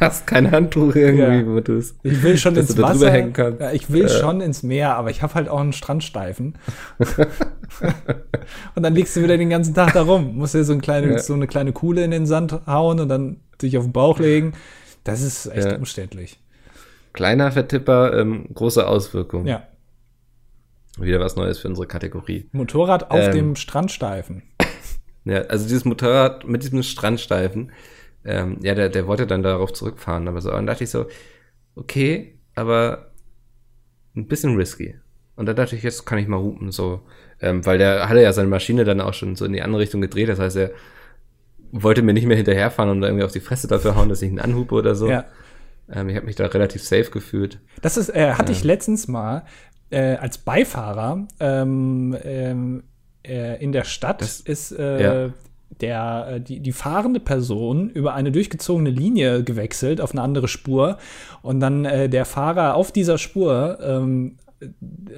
hast kein Handtuch irgendwie, ja. wo du es. Ich will schon ins Wasser. Hängen kannst. Ja, ich will ja. schon ins Meer, aber ich habe halt auch einen Strandsteifen. (laughs) und dann liegst du wieder den ganzen Tag da rum. Musst dir so, ein kleine, so eine kleine Kuhle in den Sand hauen und dann dich auf den Bauch legen. Das ist echt umständlich. Kleiner Vertipper, ähm, große Auswirkungen. Ja. Wieder was Neues für unsere Kategorie. Motorrad auf ähm, dem Strandsteifen. Ja, also dieses Motorrad mit diesem Strandsteifen, ähm, ja, der, der wollte dann darauf zurückfahren, aber so, und dann dachte ich so, okay, aber ein bisschen risky. Und da dachte ich, jetzt kann ich mal hupen, so, ähm, weil der hatte ja seine Maschine dann auch schon so in die andere Richtung gedreht, das heißt, er wollte mir nicht mehr hinterherfahren und irgendwie auf die Fresse dafür hauen, dass ich ihn anhupe oder so. Ja. Ähm, ich habe mich da relativ safe gefühlt. Das ist, äh, hatte ich letztens mal äh, als Beifahrer ähm, ähm, äh, in der Stadt das, ist äh, ja. der, äh, die, die fahrende Person über eine durchgezogene Linie gewechselt auf eine andere Spur und dann äh, der Fahrer auf dieser Spur ähm,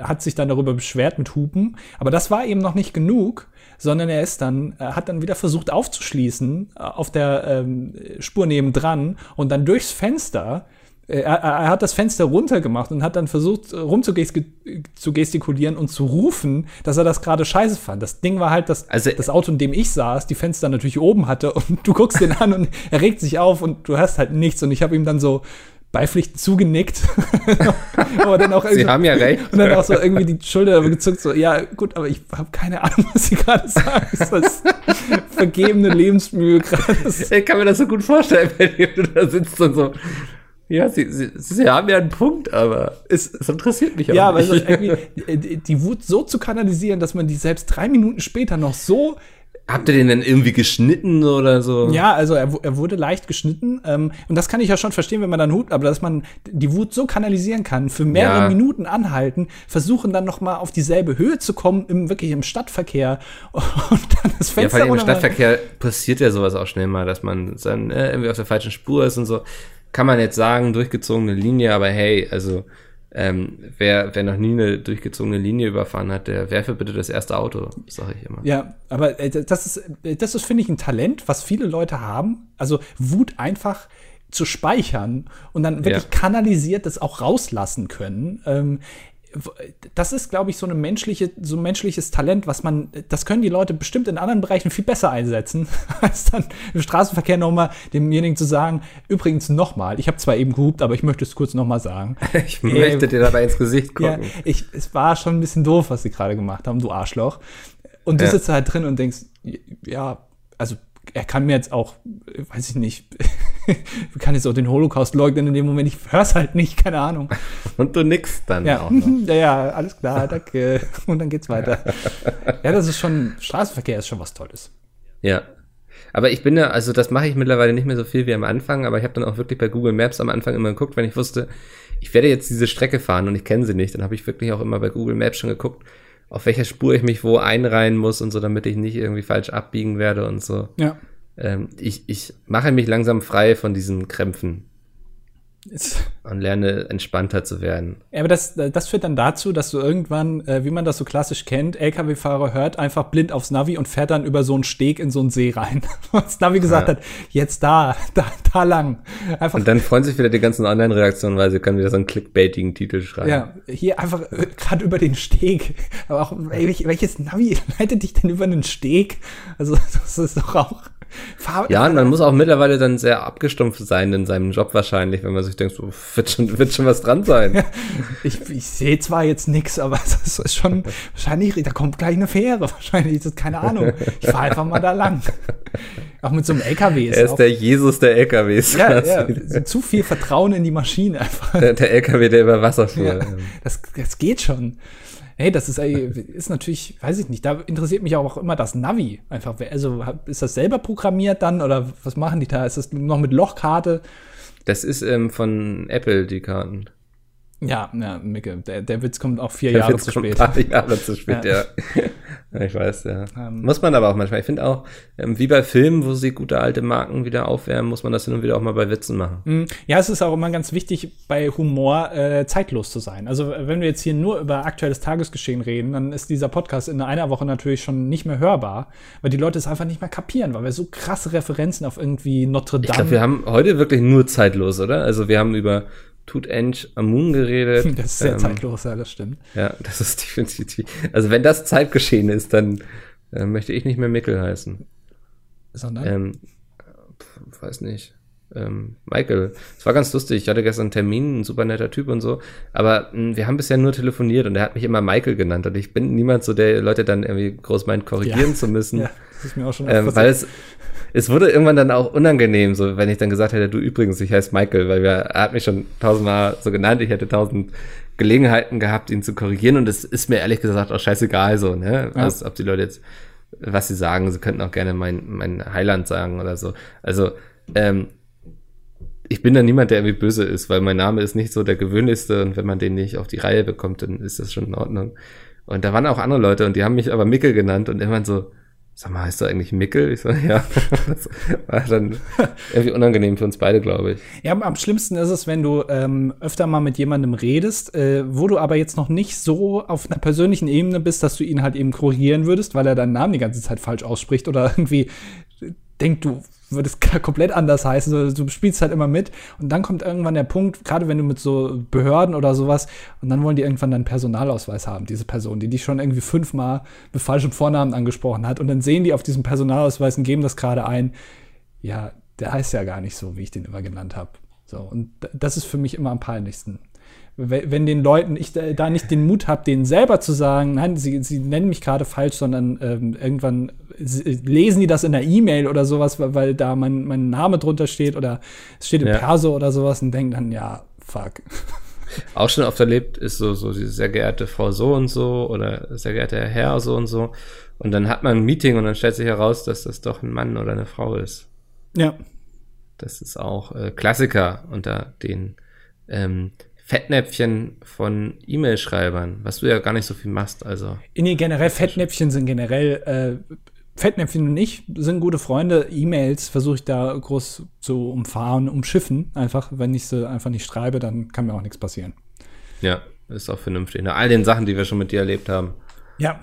hat sich dann darüber beschwert mit Hupen, aber das war eben noch nicht genug, sondern er ist dann, er hat dann wieder versucht aufzuschließen äh, auf der ähm, Spur nebendran und dann durchs Fenster er, er, hat das Fenster runtergemacht und hat dann versucht, rumzugestikulieren und zu rufen, dass er das gerade scheiße fand. Das Ding war halt, dass also, das Auto, in dem ich saß, die Fenster natürlich oben hatte und (laughs) du guckst den an und er regt sich auf und du hörst halt nichts. Und ich habe ihm dann so beipflichtend zugenickt. (laughs) aber dann auch Sie haben ja recht. Und dann auch so irgendwie die Schulter gezuckt, so, ja, gut, aber ich habe keine Ahnung, was Sie gerade sagen. Das ist vergebene Lebensmühe gerade. (laughs) Ich kann mir das so gut vorstellen, (laughs) wenn du da sitzt und so, ja, sie, sie, sie haben ja einen Punkt, aber es, es interessiert mich auch ja, nicht. Ja, weil so irgendwie die Wut so zu kanalisieren, dass man die selbst drei Minuten später noch so Habt ihr den denn irgendwie geschnitten oder so? Ja, also er, er wurde leicht geschnitten. Ähm, und das kann ich ja schon verstehen, wenn man dann Hut, aber dass man die Wut so kanalisieren kann, für mehrere ja. Minuten anhalten, versuchen dann noch mal auf dieselbe Höhe zu kommen, im, wirklich im Stadtverkehr. (laughs) Und dann das Fenster. Ja, vor allem im Stadtverkehr passiert ja sowas auch schnell mal, dass man dann äh, irgendwie auf der falschen Spur ist und so kann man jetzt sagen, durchgezogene Linie, aber hey, also ähm, wer, wer noch nie eine durchgezogene Linie überfahren hat, der werfe bitte das erste Auto, sage ich immer. Ja, aber äh, das ist, das ist, finde ich, ein Talent, was viele Leute haben. Also Wut einfach zu speichern und dann wirklich ja. kanalisiert das auch rauslassen können. Ähm, das ist, glaube ich, so, eine menschliche, so ein menschliches Talent, was man, das können die Leute bestimmt in anderen Bereichen viel besser einsetzen, (laughs) als dann im Straßenverkehr nochmal demjenigen zu sagen, übrigens nochmal, ich habe zwar eben gehupt, aber ich möchte es kurz nochmal sagen. (laughs) Ich möchte äh, dir dabei ins Gesicht gucken. Ja, ich, es war schon ein bisschen doof, was sie gerade gemacht haben, du Arschloch. Und du ja. sitzt halt drin und denkst, ja, also er kann mir jetzt auch, weiß ich nicht, (laughs) kann jetzt auch den Holocaust leugnen in dem Moment, ich hör's halt nicht, keine Ahnung. Und du nix dann ja. auch noch. (laughs) Ja, ja, alles klar, danke. Und dann geht's weiter. (laughs) ja, das ist schon, Straßenverkehr ist schon was Tolles. Ja. Aber ich bin ja, also das mache ich mittlerweile nicht mehr so viel wie am Anfang, aber ich habe dann auch wirklich bei Google Maps am Anfang immer geguckt, wenn ich wusste, ich werde jetzt diese Strecke fahren und ich kenne sie nicht, dann habe ich wirklich auch immer bei Google Maps schon geguckt, auf welcher Spur ich mich wo einreihen muss und so, damit ich nicht irgendwie falsch abbiegen werde und so. Ja. Ähm, ich, ich mache mich langsam frei von diesen Krämpfen. Und lerne entspannter zu werden. Ja, aber das, das führt dann dazu, dass du irgendwann, äh, wie man das so klassisch kennt, LKW-Fahrer hört einfach blind aufs Navi und fährt dann über so einen Steg in so einen See rein. (laughs) Und das Navi gesagt ja. hat, jetzt da, (laughs) da, da lang. Einfach und dann freuen sich wieder die ganzen Online-Reaktionen, weil sie können wieder so einen clickbaitigen Titel schreiben. Ja, hier einfach äh, gerade über den Steg. Aber auch, ey, welches Navi (laughs) leitet dich denn über einen Steg? Also, das ist doch auch ja, und man muss auch mittlerweile dann sehr abgestumpft sein in seinem Job wahrscheinlich, wenn man sich denkt, so, wird, schon, wird schon was dran sein. ich ich sehe zwar jetzt nichts, aber (laughs) das ist schon wahrscheinlich, da kommt gleich eine Fähre. Wahrscheinlich, das ist keine Ahnung. Ich fahre einfach mal da lang. Auch mit so einem LKW. Ist er ist der Jesus der LKWs. Ja, ja, zu viel Vertrauen in die Maschine einfach. Der, der LKW, der über Wasser fährt. Ja, das, das geht schon hey, das ist, ist natürlich, weiß ich nicht, da interessiert mich auch immer das Navi. Einfach, also ist das selber programmiert dann oder was machen die da? Ist das noch mit Lochkarte? Das ist ähm, von Apple, die Karten. Ja, ja, Micke, der, der Witz kommt auch vier der Jahre Witz zu spät. Ein paar Jahre zu (laughs) spät, ja. ja. ich weiß, ja. Ähm, muss man aber auch manchmal. Ich finde auch, ähm, wie bei Filmen, wo sie gute alte Marken wieder aufwärmen, muss man das hin und wieder auch mal bei Witzen machen. Mhm. Ja, es ist auch immer ganz wichtig, bei Humor äh, zeitlos zu sein. Also, wenn wir jetzt hier nur über aktuelles Tagesgeschehen reden, dann ist dieser Podcast in einer Woche natürlich schon nicht mehr hörbar, weil die Leute es einfach nicht mehr kapieren, weil wir so krasse Referenzen auf irgendwie Notre Dame. Ich glaube, wir haben heute wirklich nur zeitlos, oder? Also, wir haben über Tutanchamun geredet. (laughs) Das ist sehr ähm, zeitlos, ja, das stimmt. Ja, das ist (laughs) definitiv. Also wenn das Zeitgeschehen ist, dann äh, möchte ich nicht mehr Mickel heißen. Sondern? Ähm, weiß nicht. Ähm, Michael. Es war ganz lustig. Ich hatte gestern einen Termin, ein super netter Typ und so. Aber mh, hm, wir haben bisher nur telefoniert und er hat mich immer Michael genannt. Und ich bin niemand so, der Leute dann irgendwie groß meint, korrigieren ja. zu müssen. (laughs) Ja, das ist mir auch schon ähm, Weil es, es wurde irgendwann dann auch unangenehm, so wenn ich dann gesagt hätte, du übrigens, ich heiße Michael, weil wir, er hat mich schon tausendmal so genannt, ich hätte tausend Gelegenheiten gehabt, ihn zu korrigieren und es ist mir ehrlich gesagt auch scheißegal so, ne? Ja. Was, ob die Leute jetzt, was sie sagen, sie könnten auch gerne mein, mein Heiland sagen oder so. Also, ähm, ich bin da niemand, der irgendwie böse ist, weil mein Name ist nicht so der gewöhnlichste und wenn man den nicht auf die Reihe bekommt, dann ist das schon in Ordnung. Und da waren auch andere Leute und die haben mich aber Mickel genannt und irgendwann so, sag mal, heißt du eigentlich Mickel? Ich so, ja. (laughs) Das war dann irgendwie unangenehm für uns beide, glaube ich. Ja, am schlimmsten ist es, wenn du ähm, öfter mal mit jemandem redest, äh, wo du aber jetzt noch nicht so auf einer persönlichen Ebene bist, dass du ihn halt eben korrigieren würdest, weil er deinen Namen die ganze Zeit falsch ausspricht oder irgendwie denkt, du würde es (laughs) komplett anders heißen. Du spielst halt immer mit und dann kommt irgendwann der Punkt, gerade wenn du mit so Behörden oder sowas, und dann wollen die irgendwann deinen Personalausweis haben, diese Person, die dich schon irgendwie fünfmal mit falschem Vornamen angesprochen hat. Und dann sehen die auf diesem Personalausweis und geben das gerade ein. Ja, der heißt ja gar nicht so, wie ich den immer genannt habe. So, und das ist für mich immer am peinlichsten wenn den Leuten ich da nicht den Mut habe, denen selber zu sagen, nein, sie, sie nennen mich gerade falsch, sondern ähm, irgendwann lesen die das in der E-Mail oder sowas, weil, da mein, mein Name drunter steht oder es steht im ja. Perso oder sowas und denken dann, ja, fuck. Auch schon oft erlebt ist so, so diese sehr geehrte Frau so und so oder sehr geehrter Herr so und so. Und dann hat man ein Meeting und dann stellt sich heraus, dass das doch ein Mann oder eine Frau ist. Ja. Das ist auch äh, Klassiker unter den ähm, Fettnäpfchen von E-Mail-Schreibern, was du ja gar nicht so viel machst. Also. Nee, generell Fettnäpfchen sind generell äh, Fettnäpfchen und ich sind gute Freunde. E-Mails versuche ich da groß zu umfahren, umschiffen. Einfach, wenn ich sie einfach nicht schreibe, dann kann mir auch nichts passieren. Ja, ist auch vernünftig. Nach all den Sachen, die wir schon mit dir erlebt haben. Ja.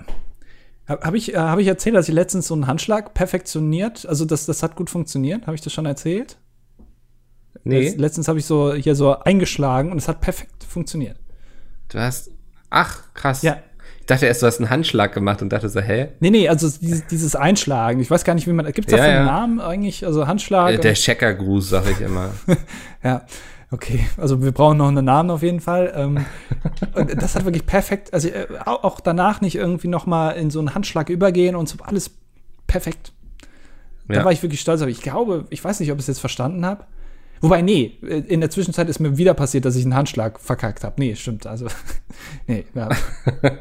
Habe ich, äh, hab ich erzählt, dass ich letztens so einen Handschlag perfektioniert, also das, das hat gut funktioniert? Habe ich das schon erzählt? Nee. Letztens habe ich so hier so eingeschlagen und es hat perfekt funktioniert. Du hast. Ach, krass. Ja. Ich dachte erst, du hast einen Handschlag gemacht und dachte so, hä? Nee, nee, also dieses, dieses Einschlagen. Ich weiß gar nicht, wie man. Gibt es ja, dafür ja. einen Namen eigentlich? Also Handschlag? Äh, der Checkergruß, sag ich immer. (laughs) ja. Okay, also wir brauchen noch einen Namen auf jeden Fall. Ähm, und das hat wirklich perfekt, also äh, auch danach nicht irgendwie noch mal in so einen Handschlag übergehen und so alles perfekt. Da ja. war ich wirklich stolz. Aber ich glaube, ich weiß nicht, ob ich es jetzt verstanden habe. Wobei, nee, in der Zwischenzeit ist mir wieder passiert, dass ich einen Handschlag verkackt habe. Nee, stimmt. Also, (laughs) nee, ja.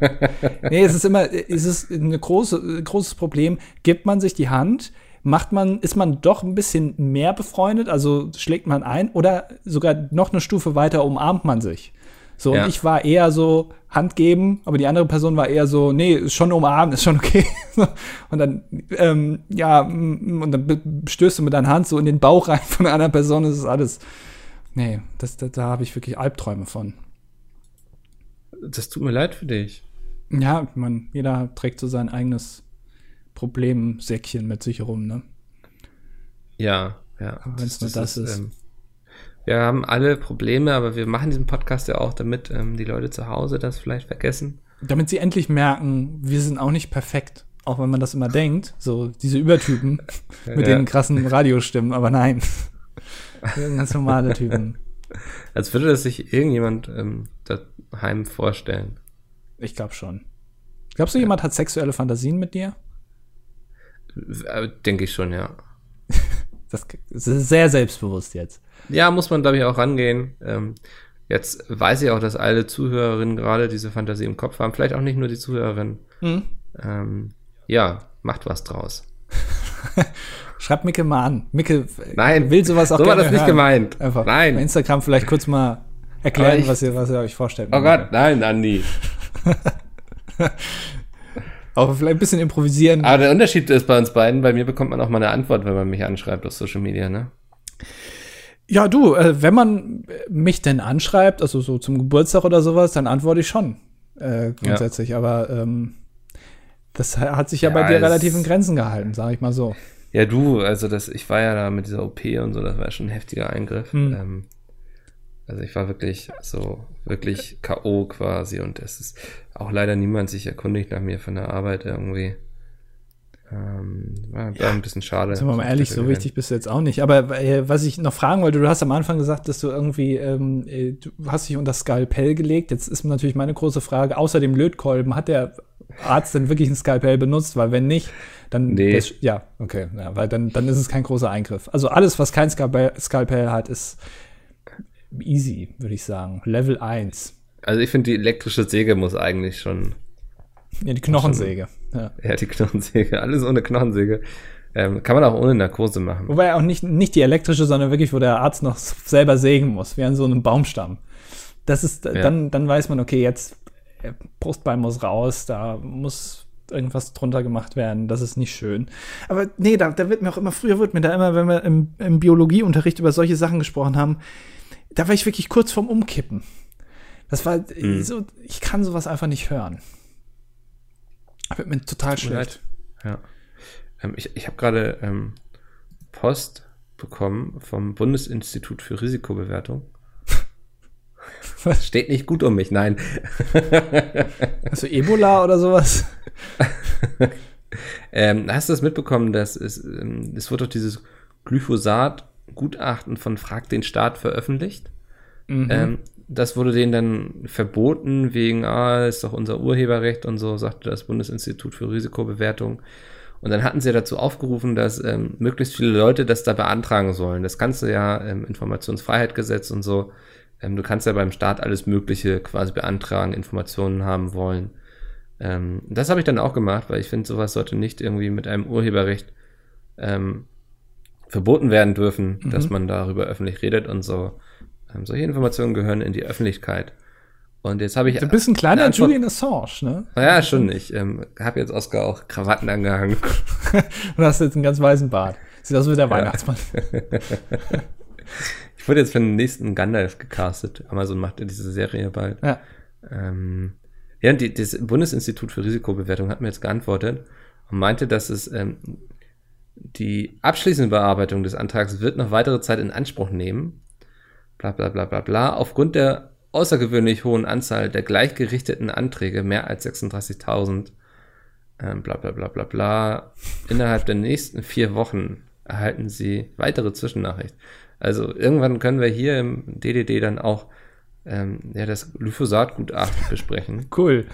(laughs) nee, es ist immer, es ist ein große, großes Problem. Gibt man sich die Hand, macht man, ist man doch ein bisschen mehr befreundet, also schlägt man ein oder sogar noch eine Stufe weiter umarmt man sich. So, ja. und ich war eher so Hand geben, aber die andere Person war eher so, nee, ist schon umarmen, ist schon okay. (laughs) und dann, ähm, ja, und dann stößt du mit deiner Hand so in den Bauch rein von einer anderen Person, das ist alles, Nee, das, da, da habe ich wirklich Albträume von. Das tut mir leid für dich. Ja, man, jeder trägt so sein eigenes Problemsäckchen mit sich rum, ne? Ja, ja. Wenn es nur das, ist. Ähm, wir haben alle Probleme, aber wir machen diesen Podcast ja auch, damit ähm, die Leute zu Hause das vielleicht vergessen. Damit sie endlich merken, wir sind auch nicht perfekt. Auch wenn man das immer denkt, so diese Übertypen (laughs) mit Ja. den krassen Radiostimmen, aber nein. Wir sind ganz normale Typen. Als würde das sich irgendjemand ähm, daheim vorstellen. Ich glaube schon. Glaubst du, jemand hat sexuelle Fantasien mit dir? Äh, Denke ich schon, ja. (laughs) Das ist sehr selbstbewusst jetzt. Ja, muss man, glaube ich, auch rangehen. Ähm, jetzt weiß ich auch, dass alle Zuhörerinnen gerade diese Fantasie im Kopf haben. Vielleicht auch nicht nur die Zuhörerinnen. Hm? Ähm, ja, macht was draus. (laughs) Schreibt Micke mal an. Micke Nein, will sowas auch so war gerne das nicht hören. gemeint. Einfach bei Nein. Instagram vielleicht kurz mal erklären, ich- was, ihr, was ihr euch vorstellt. Oh Gott, nein, Andi. (laughs) Auch vielleicht ein bisschen improvisieren. Aber der Unterschied ist bei uns beiden, bei mir bekommt man auch mal eine Antwort, wenn man mich anschreibt auf Social Media, ne? Ja, du, äh, wenn man mich denn anschreibt, also so zum Geburtstag oder sowas, dann antworte ich schon. Äh, grundsätzlich. Aber ähm, das ha- hat sich ja, Ja, bei dir relativ in Grenzen gehalten, sage ich mal so. Ja, du, also das, ich war ja da mit dieser OP und so, das war schon ein heftiger Eingriff. Hm. Ähm, also ich war wirklich so, wirklich K.O. quasi und es ist auch leider niemand sich erkundigt nach mir von der Arbeit irgendwie. Ähm, war, war ein bisschen schade. Sind wir mal ehrlich, so wichtig bist du jetzt auch nicht. Aber äh, was ich noch fragen wollte, du hast am Anfang gesagt, dass du irgendwie, ähm, äh, du hast dich unter Skalpell gelegt. Jetzt ist natürlich meine große Frage, außer dem Lötkolben, hat der Arzt denn wirklich ein Skalpell benutzt? Weil wenn nicht, dann, Nee. das, ja, okay, ja, weil dann, dann ist es kein großer Eingriff. Also alles, was kein Skalpell, Skalpell hat, ist easy, würde ich sagen. Level 1. Also ich finde, die elektrische Säge muss eigentlich schon, Ja, die Knochensäge. Ja. ja, die Knochensäge, alles ohne Knochensäge. Ähm, kann man auch ohne Narkose machen. Wobei auch nicht, nicht die elektrische, sondern wirklich, wo der Arzt noch selber sägen muss, wie an so einem Baumstamm. Das ist, dann, dann weiß man, okay, jetzt äh, Brustbein muss raus, da muss irgendwas drunter gemacht werden, das ist nicht schön. Aber nee, da, da wird mir auch immer, früher wird mir da immer, wenn wir im, im Biologieunterricht über solche Sachen gesprochen haben, da war ich wirklich kurz vorm Umkippen. Das war Mhm. so, ich kann sowas einfach nicht hören. Wird mir total schlecht. Ja. Ähm, ich ich habe gerade ähm, Post bekommen vom Bundesinstitut für Risikobewertung. Was? Steht nicht gut um mich, nein. (laughs) Also Ebola oder sowas? (laughs) Ähm, hast du das mitbekommen, dass es, ähm, es wurde doch dieses Glyphosat-Gutachten von Frag den Staat veröffentlicht? Mhm. Ähm, das wurde denen dann verboten wegen, ah, ist doch unser Urheberrecht und so, sagte das Bundesinstitut für Risikobewertung. Und dann hatten sie dazu aufgerufen, dass ähm, möglichst viele Leute das da beantragen sollen. Das kannst du ja im Informationsfreiheitsgesetz und so. Ähm, du kannst ja beim Staat alles Mögliche quasi beantragen, Informationen haben wollen. Ähm, das habe ich dann auch gemacht, weil ich finde, sowas sollte nicht irgendwie mit einem Urheberrecht ähm, verboten werden dürfen, Mhm. dass man darüber öffentlich redet und so. Ähm, solche Informationen gehören in die Öffentlichkeit. Und jetzt habe ich. Du bist ein kleiner eine Antwort- Julian Assange, ne? Ja, schon. Ich ähm, habe jetzt Oscar auch Krawatten angehangen. (laughs) Und hast jetzt einen ganz weißen Bart. Sieht aus wie der Weihnachtsmann. (laughs) Ich wurde jetzt für den nächsten Gandalf gecastet. Amazon macht diese Serie bald. Ja. Ähm, ja, die, das Bundesinstitut für Risikobewertung hat mir jetzt geantwortet und meinte, dass es ähm, die abschließende Bearbeitung des Antrags wird noch weitere Zeit in Anspruch nehmen. Bla bla bla bla bla. Aufgrund der außergewöhnlich hohen Anzahl der gleichgerichteten Anträge, mehr als 36.000, ähm, bla bla bla bla bla, innerhalb der nächsten vier Wochen erhalten Sie weitere Zwischennachricht. Also irgendwann können wir hier im DDD dann auch ähm, ja, das Glyphosat-Gutachten besprechen. (laughs) Cool.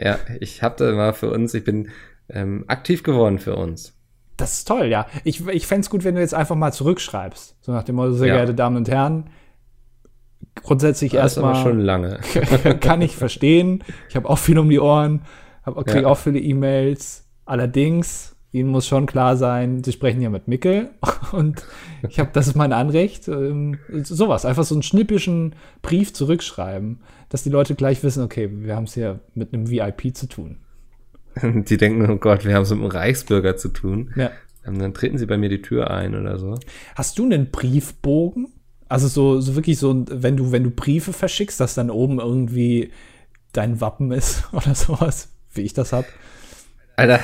Ja, ich habe da mal für uns, ich bin ähm, aktiv geworden für uns. Das ist toll, ja. Ich, ich fände es gut, wenn du jetzt einfach mal zurückschreibst. So nach dem Motto, sehr Ja. geehrte Damen und Herren, grundsätzlich Das aber erstmal schon lange. (laughs) kann ich verstehen. Ich habe auch viel um die Ohren, hab- krieg Ja. auch viele E-Mails. Allerdings, Ihnen muss schon klar sein, Sie sprechen ja mit Mickel (laughs) und ich habe, das ist mein Anrecht. Ähm, sowas, einfach so einen schnippischen Brief zurückschreiben, dass die Leute gleich wissen, okay, wir haben es hier mit einem VIP zu tun. (laughs) Die denken, oh Gott, wir haben es mit einem Reichsbürger zu tun. Ja. Ähm, dann treten sie bei mir die Tür ein oder so. Hast du einen Briefbogen? Also so, so wirklich so, wenn du, wenn du Briefe verschickst, dass dann oben irgendwie dein Wappen ist (laughs) oder sowas, wie ich das hab. Alter.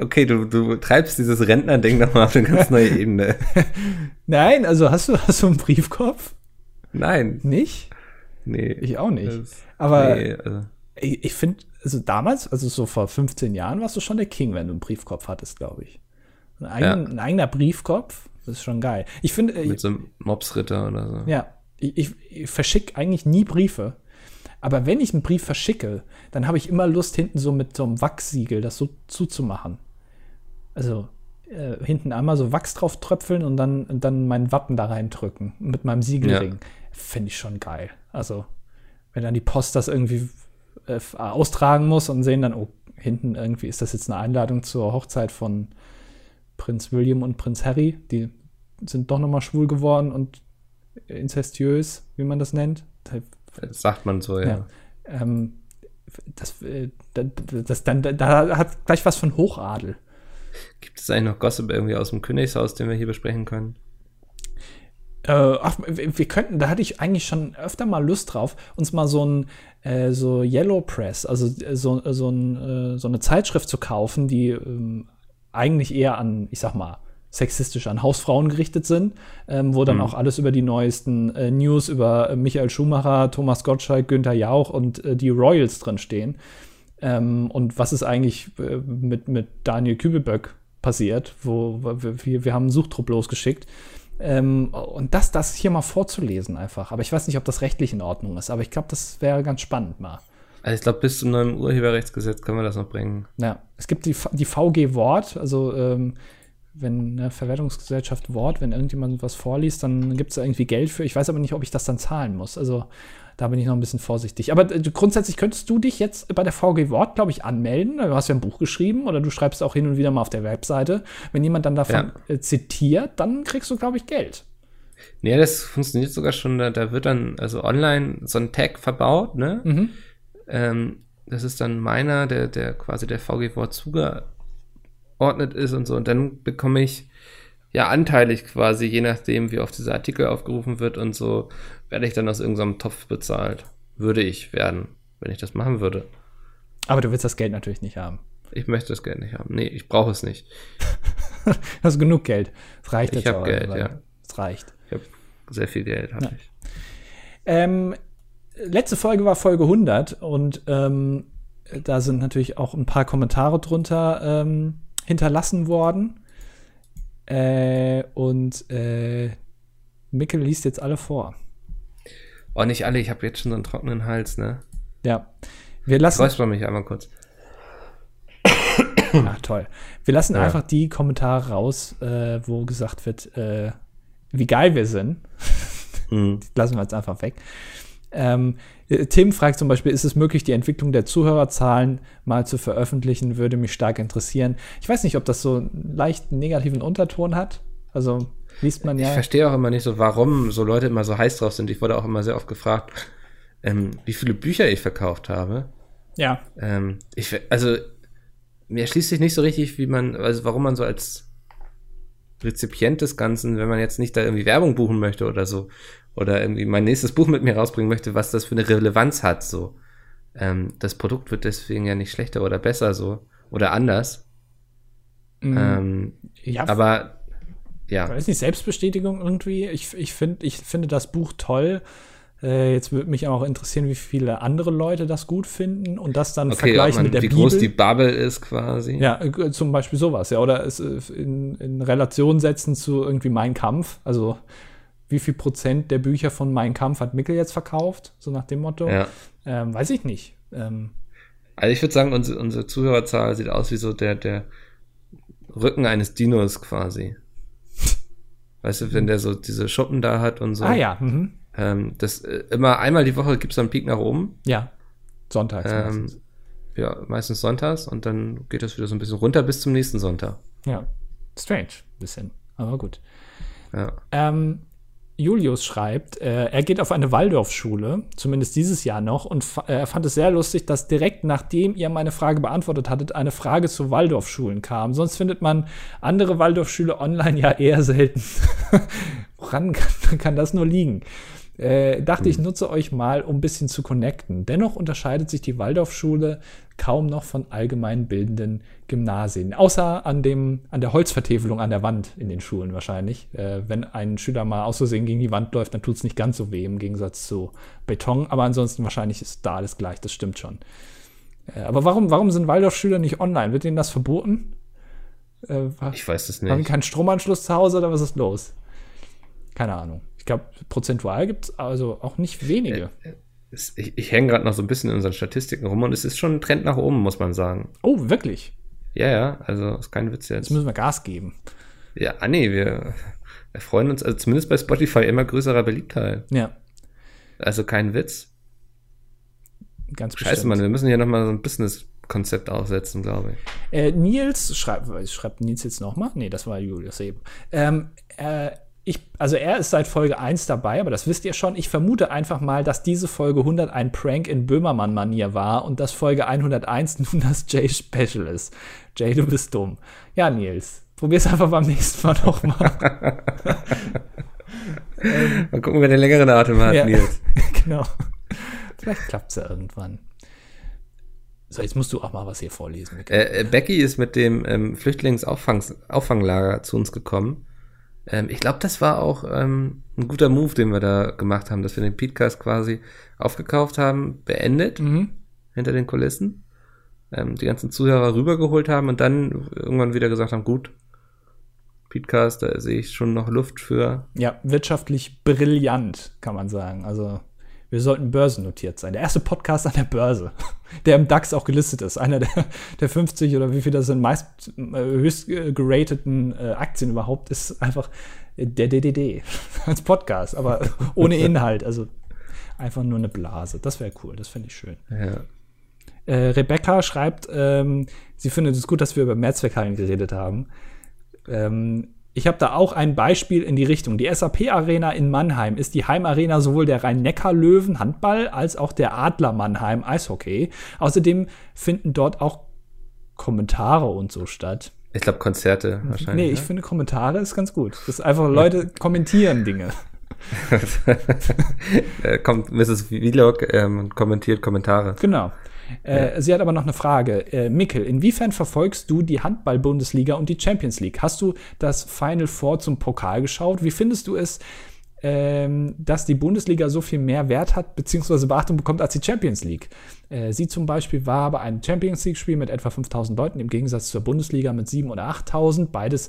Okay, du, du treibst dieses Rentner-Ding nochmal auf eine ganz neue (laughs) Ebene. Nein, also hast du, hast du einen Briefkopf? Nein. Nicht? Nee. Ich auch nicht. Das- Aber nee, also, ich, ich finde, also damals, also so vor 15 Jahren, warst du schon der King, wenn du einen Briefkopf hattest, glaube ich. Ein, eigen, Ja. ein eigener Briefkopf, das ist schon geil. Ich finde, äh, mit so einem Mobsritter oder so. Ja, ich, ich, ich verschicke eigentlich nie Briefe. Aber wenn ich einen Brief verschicke, dann habe ich immer Lust, hinten so mit so einem Wachssiegel das so zuzumachen. Also äh, hinten einmal so Wachs drauf tröpfeln und dann, und dann mein Wappen da reindrücken mit meinem Siegelring. Finde ich schon geil. Also, wenn dann die Post das irgendwie äh, austragen muss und sehen dann, oh, hinten irgendwie ist das jetzt eine Einladung zur Hochzeit von Prinz William und Prinz Harry. Die sind doch nochmal schwul geworden und inzestiös, wie man das nennt. Das sagt man so, ja. Ja. Ähm, das, äh, das, das, dann, da hat gleich was von Hochadel. Gibt es eigentlich noch Gossip irgendwie aus dem Königshaus, den wir hier besprechen können? Äh, ach, wir könnten, da hatte ich eigentlich schon öfter mal Lust drauf, uns mal so ein äh, so Yellow Press, also äh, so, so, ein, äh, so eine Zeitschrift zu kaufen, die ähm, eigentlich eher an, ich sag mal, sexistisch an Hausfrauen gerichtet sind, ähm, wo dann Mhm. auch alles über die neuesten äh, News über äh, Michael Schumacher, Thomas Gottschalk, Günther Jauch und äh, die Royals drin stehen. Ähm, und was ist eigentlich äh, mit, mit Daniel Kübelböck passiert, wo wo wir, wir haben einen Suchtrupp losgeschickt. Ähm, und das, das hier mal vorzulesen einfach. Aber ich weiß nicht, ob das rechtlich in Ordnung ist, aber ich glaube, das wäre ganz spannend mal. Also ich glaube, bis zum neuen Urheberrechtsgesetz können wir das noch bringen. Ja, es gibt die, die VG Wort, also ähm, wenn eine Verwertungsgesellschaft Wort, wenn irgendjemand was vorliest, dann gibt es da irgendwie Geld für. Ich weiß aber nicht, ob ich das dann zahlen muss. Also da bin ich noch ein bisschen vorsichtig. Aber äh, grundsätzlich könntest du dich jetzt bei der VG Wort, glaube ich, anmelden. Du hast ja ein Buch geschrieben oder du schreibst auch hin und wieder mal auf der Webseite. Wenn jemand dann davon äh, zitiert, dann kriegst du, glaube ich, Geld. Nee, das funktioniert sogar schon. Da, da wird dann also online so ein Tag verbaut, ne? Mhm. Ähm, das ist dann meiner, der, der quasi der VG-Wort zugeordnet ist und so. Und dann bekomme ich ja anteilig quasi, je nachdem, wie oft dieser Artikel aufgerufen wird und so, werde ich dann aus irgendeinem Topf bezahlt. Würde ich werden, wenn ich das machen würde. Aber du willst das Geld natürlich nicht haben. Ich möchte das Geld nicht haben. Nee, ich brauche es nicht. (laughs) Du hast genug Geld. Es reicht Ich jetzt hab auch, Geld, ja. Es reicht. Ich habe sehr viel Geld, habe Ja. ich. Ähm, letzte Folge war Folge 100 und ähm, da sind natürlich auch ein paar Kommentare drunter ähm, hinterlassen worden. Äh, und äh, Mikkel liest jetzt alle vor. Oh, nicht alle, ich habe jetzt schon so einen trockenen Hals, ne? Ja. Wir lassen. räusper mich einmal kurz. (coughs) Ach, toll. Wir lassen Ja. einfach die Kommentare raus, äh, wo gesagt wird, äh, wie geil wir sind. Hm. Die (laughs) lassen wir jetzt einfach weg. Ähm, äh, Tim fragt zum Beispiel, ist es möglich, die Entwicklung der Zuhörerzahlen mal zu veröffentlichen? Würde mich stark interessieren. Ich weiß nicht, ob das so einen leicht negativen Unterton hat. Also liest man Ich ja. verstehe auch immer nicht so, warum so Leute immer so heiß drauf sind. Ich wurde auch immer sehr oft gefragt, ähm, wie viele Bücher ich verkauft habe. Ja. Ähm, ich, also, mir erschließt sich nicht so richtig, wie man, also warum man so als Rezipient des Ganzen, wenn man jetzt nicht da irgendwie Werbung buchen möchte oder so, oder irgendwie mein nächstes Buch mit mir rausbringen möchte, was das für eine Relevanz hat, so. Ähm, das Produkt wird deswegen ja nicht schlechter oder besser, so, oder anders. Mhm. Ähm, ja, aber, ja. weiß nicht, Selbstbestätigung irgendwie. Ich, ich, find, ich finde das Buch toll. Äh, jetzt würde mich auch interessieren, wie viele andere Leute das gut finden und das dann Okay, vergleichen man, mit der wie Bibel. groß die Bubble ist quasi. Ja, äh, zum Beispiel sowas, ja. Oder es äh, in, in Relation setzen zu irgendwie Mein Kampf. Also, wie viel Prozent der Bücher von Mein Kampf hat Mickel jetzt verkauft? So nach dem Motto. Ja. Ähm, weiß ich nicht. Ähm, Also ich würde sagen, unsere, unsere Zuhörerzahl sieht aus wie so der, der Rücken eines Dinos quasi. (laughs) Weißt du, wenn der so diese Schuppen da hat und so. ah ja, mhm. Ähm, das äh, immer einmal die Woche gibt's so einen Peak nach oben. ja. Sonntags. Ähm, meistens. ja, meistens sonntags und dann geht das wieder so ein bisschen runter bis zum nächsten Sonntag. Ja. Strange, bisschen. Aber gut. Ja. Ähm, Julius schreibt, äh, er geht auf eine Waldorfschule, zumindest dieses Jahr noch, und äh, er fand es sehr lustig, dass direkt nachdem ihr meine Frage beantwortet hattet, eine Frage zu Waldorfschulen kam. Sonst findet man andere Waldorfschule online ja eher selten. (laughs) Woran kann, kann das nur liegen? Äh, dachte ich, hm. nutze euch mal, um ein bisschen zu connecten. Dennoch unterscheidet sich die Waldorfschule kaum noch von allgemein bildenden Gymnasien. Außer an, dem, an der Holzvertäfelung an der Wand in den Schulen wahrscheinlich. Äh, wenn ein Schüler mal aus Versehen gegen die Wand läuft, dann tut es nicht ganz so weh im Gegensatz zu Beton. Aber ansonsten wahrscheinlich ist da alles gleich, das stimmt schon. Äh, aber warum, warum sind Waldorfschüler nicht online? Wird ihnen das verboten? Äh, ich weiß es nicht. Haben keinen Stromanschluss zu Hause oder was ist los? Keine Ahnung. Ich glaube, prozentual gibt es also auch nicht wenige. Äh, äh, ich, ich hänge gerade noch so ein bisschen in unseren Statistiken rum und es ist schon ein Trend nach oben, muss man sagen. Oh, wirklich? Ja, ja, also ist kein Witz jetzt. Jetzt müssen wir Gas geben. Ja, ah, nee, wir, wir freuen uns, also zumindest bei Spotify immer größerer Beliebtheit. Ja. Also kein Witz. Ganz Scheiße, bestimmt. Mann, wir müssen hier nochmal so ein Business-Konzept aufsetzen, glaube ich. Äh, Nils, schreibt, schreibt Nils jetzt nochmal? Nee, das war Julius eben. Ähm, äh, ich, also er ist seit Folge 1 dabei, aber das wisst ihr schon. Ich vermute einfach mal, dass diese Folge 100 ein Prank in Böhmermann-Manier war und dass Folge 101 (laughs) nun das Jay-Special ist. Jay, du bist dumm. Ja, Nils, probier's einfach beim nächsten Mal nochmal. (laughs) ähm, mal gucken, wer den längeren Atem hat, ja, Nils. (laughs) genau. Vielleicht klappt's ja irgendwann. So, jetzt musst du auch mal was hier vorlesen. Äh, äh, Becky ist mit dem ähm, Flüchtlingsauffanglager zu uns gekommen ähm, ich glaube, das war auch ähm, ein guter Move, den wir da gemacht haben, dass wir den Podcast quasi aufgekauft haben, beendet, mhm. hinter den Kulissen, ähm, die ganzen Zuhörer rübergeholt haben und dann irgendwann wieder gesagt haben, gut, Podcast, da sehe ich schon noch Luft für. Ja, wirtschaftlich brillant, kann man sagen. Also wir sollten börsennotiert sein. Der erste Podcast an der Börse, (laughs) der im DAX auch gelistet ist. Einer der, (laughs) der 50 oder wie viel das sind, meist äh, höchst gerateten äh, Aktien überhaupt, ist einfach der DDD (laughs) als Podcast, aber ohne Inhalt. Also einfach nur eine Blase. Das wäre cool, das fände ich schön. Ja. Äh, Rebecca schreibt, ähm, sie findet es gut, dass wir über Mehrzweckhallen geredet haben. Ähm, ich habe da auch ein Beispiel in die Richtung. Die SAP Arena in Mannheim ist die Heimarena sowohl der Rhein-Neckar-Löwen Handball als auch der Adler Mannheim Eishockey. Außerdem finden dort auch Kommentare und so statt. Ich glaube Konzerte wahrscheinlich. Nee, ich ne? finde Kommentare ist ganz gut. Das ist einfach Leute kommentieren Dinge. (laughs) kommt Mrs. Vlog ähm, kommentiert Kommentare. Genau. Äh, sie hat aber noch eine Frage. Äh, Mikkel, inwiefern verfolgst du die Handball-Bundesliga und die Champions League? Hast du das Final Four zum Pokal geschaut? Wie findest du es, ähm, dass die Bundesliga so viel mehr Wert hat, beziehungsweise Beachtung bekommt als die Champions League? Äh, sie zum Beispiel war bei einem Champions League-Spiel mit etwa 5000 Leuten im Gegensatz zur Bundesliga mit 7.000 oder 8000. Beides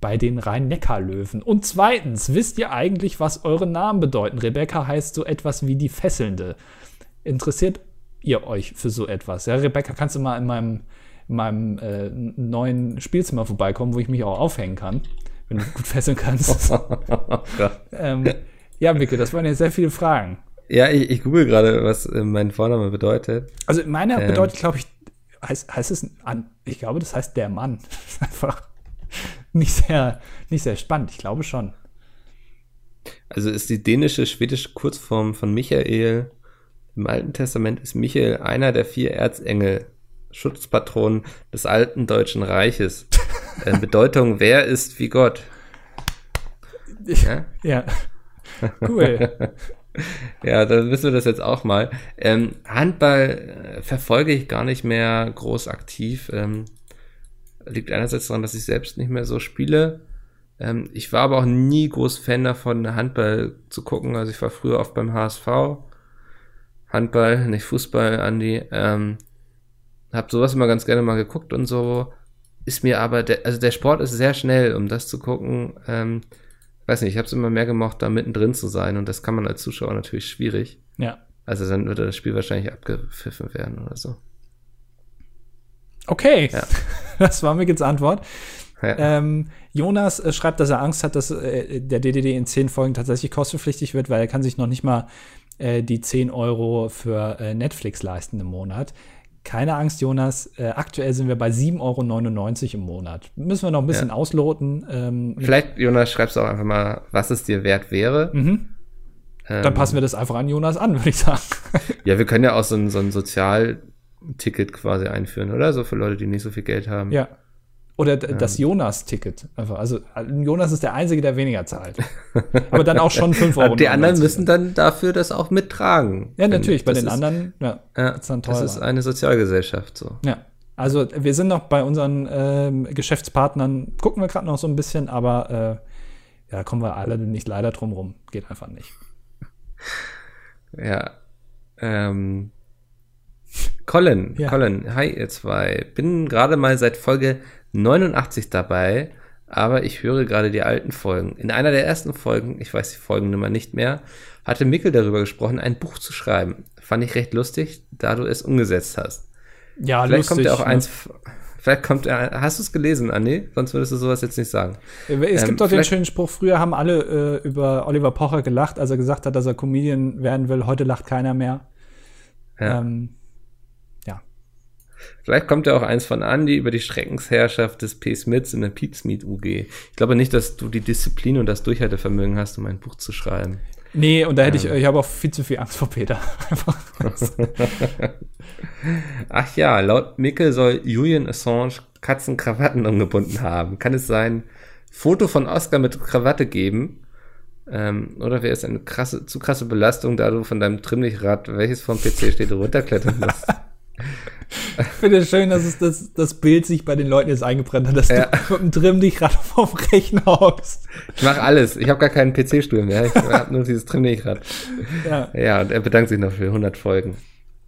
bei den Rhein-Neckar-Löwen. Und zweitens, wisst ihr eigentlich, was eure Namen bedeuten? Rebecca heißt so etwas wie die Fesselnde. Interessiert ihr euch für so etwas? Ja, Rebecca, kannst du mal in meinem, in meinem äh, neuen Spielzimmer vorbeikommen, wo ich mich auch aufhängen kann, wenn du gut fesseln kannst? (laughs) ähm, ja, Micke, das waren jetzt sehr viele Fragen. Ja, ich, ich google gerade, was äh, mein Vorname bedeutet. Also meiner ähm. bedeutet, glaube ich, heißt, heißt es an, ich glaube, das heißt der Mann. (laughs) einfach nicht sehr, nicht sehr spannend, ich glaube schon. Also ist die dänische, schwedische Kurzform von Michael im Alten Testament ist Michael einer der vier Erzengel, Schutzpatronen des alten Deutschen Reiches. In Bedeutung, wer ist wie Gott? Ja, ja. cool. (laughs) ja, dann wissen wir das jetzt auch mal. Ähm, Handball äh, verfolge ich gar nicht mehr groß aktiv. Ähm, liegt einerseits daran, dass ich selbst nicht mehr so spiele. Ähm, ich war aber auch nie groß Fan davon, Handball zu gucken. Also ich war früher oft beim HSV Handball, nicht Fußball, Andi. Ähm, hab sowas immer ganz gerne mal geguckt und so. Ist mir aber, der, also der Sport ist sehr schnell, um das zu gucken. Ähm, weiß nicht, ich habe es immer mehr gemocht, da mittendrin zu sein und das kann man als Zuschauer natürlich schwierig. Ja. Also dann würde das Spiel wahrscheinlich abgepfiffen werden oder so. Okay, ja. (laughs) das war Mickels Antwort. Ja. Ähm, Jonas äh, schreibt, dass er Angst hat, dass äh, der DDD in zehn Folgen tatsächlich kostenpflichtig wird, weil er kann sich noch nicht mal äh, die 10 Euro für äh, Netflix leisten im Monat. Keine Angst, Jonas. Äh, aktuell sind wir bei 7,99 Euro im Monat. Müssen wir noch ein bisschen ja. ausloten. Ähm, Vielleicht, Jonas, schreibst du auch einfach mal, was es dir wert wäre. Mhm. Ähm, Dann passen wir das einfach an Jonas an, würde ich sagen. (laughs) Ja, wir können ja auch so ein, so ein Sozialticket quasi einführen, oder? So für Leute, die nicht so viel Geld haben. Ja. Oder das Jonas-Ticket. Also Jonas ist der Einzige, der weniger zahlt. Aber dann auch schon 5 (laughs) Euro. die anderen müssen dann dafür das auch mittragen. Ja, natürlich. Bei den ist, anderen, ja, ja ist dann teurer. Das ist eine Sozialgesellschaft so. Ja. Also wir sind noch bei unseren ähm, Geschäftspartnern, gucken wir gerade noch so ein bisschen, aber äh, ja, kommen wir alle nicht leider drum rum. Geht einfach nicht. Ja. Ähm, Colin, ja. Colin, hi ihr zwei. Bin gerade mal seit Folge 89 dabei, aber ich höre gerade die alten Folgen. In einer der ersten Folgen, ich weiß die Folgennummer nicht mehr, hatte Mikkel darüber gesprochen, ein Buch zu schreiben. Fand ich recht lustig, da du es umgesetzt hast. Ja, Vielleicht lustig, kommt ja auch ne? eins. Vielleicht kommt er. Hast du es gelesen, Andi? Sonst würdest du sowas jetzt nicht sagen. Es ähm, gibt doch den schönen Spruch: Früher haben alle äh, über Oliver Pocher gelacht, als er gesagt hat, dass er Comedian werden will. Heute lacht keiner mehr. Ja. Ähm, Vielleicht kommt ja auch eins von Andy über die Schreckensherrschaft des P. Smiths in der Peaksmeet UG. Ich glaube nicht, dass du die Disziplin und das Durchhaltevermögen hast, um ein Buch zu schreiben. Nee, und da hätte ähm. ich, ich habe auch viel zu viel Angst vor Peter. (laughs) Ach ja, laut Mickel soll Julian Assange Katzenkrawatten umgebunden haben. Kann es sein, Foto von Oscar mit Krawatte geben? Ähm, oder wäre es eine krasse, zu krasse Belastung, da du von deinem Trimmlichrad, welches vom PC steht, runterklettern musst? (laughs) Ich finde es schön, dass es das, das Bild sich bei den Leuten jetzt eingebrannt hat, dass ja. du mit dem Trim dich gerade vom Rechner hockst. Ich mache alles. Ich habe gar keinen PC-Stuhl mehr. Ich habe nur dieses Trim gerade. Ja. ja, und er bedankt sich noch für 100 Folgen.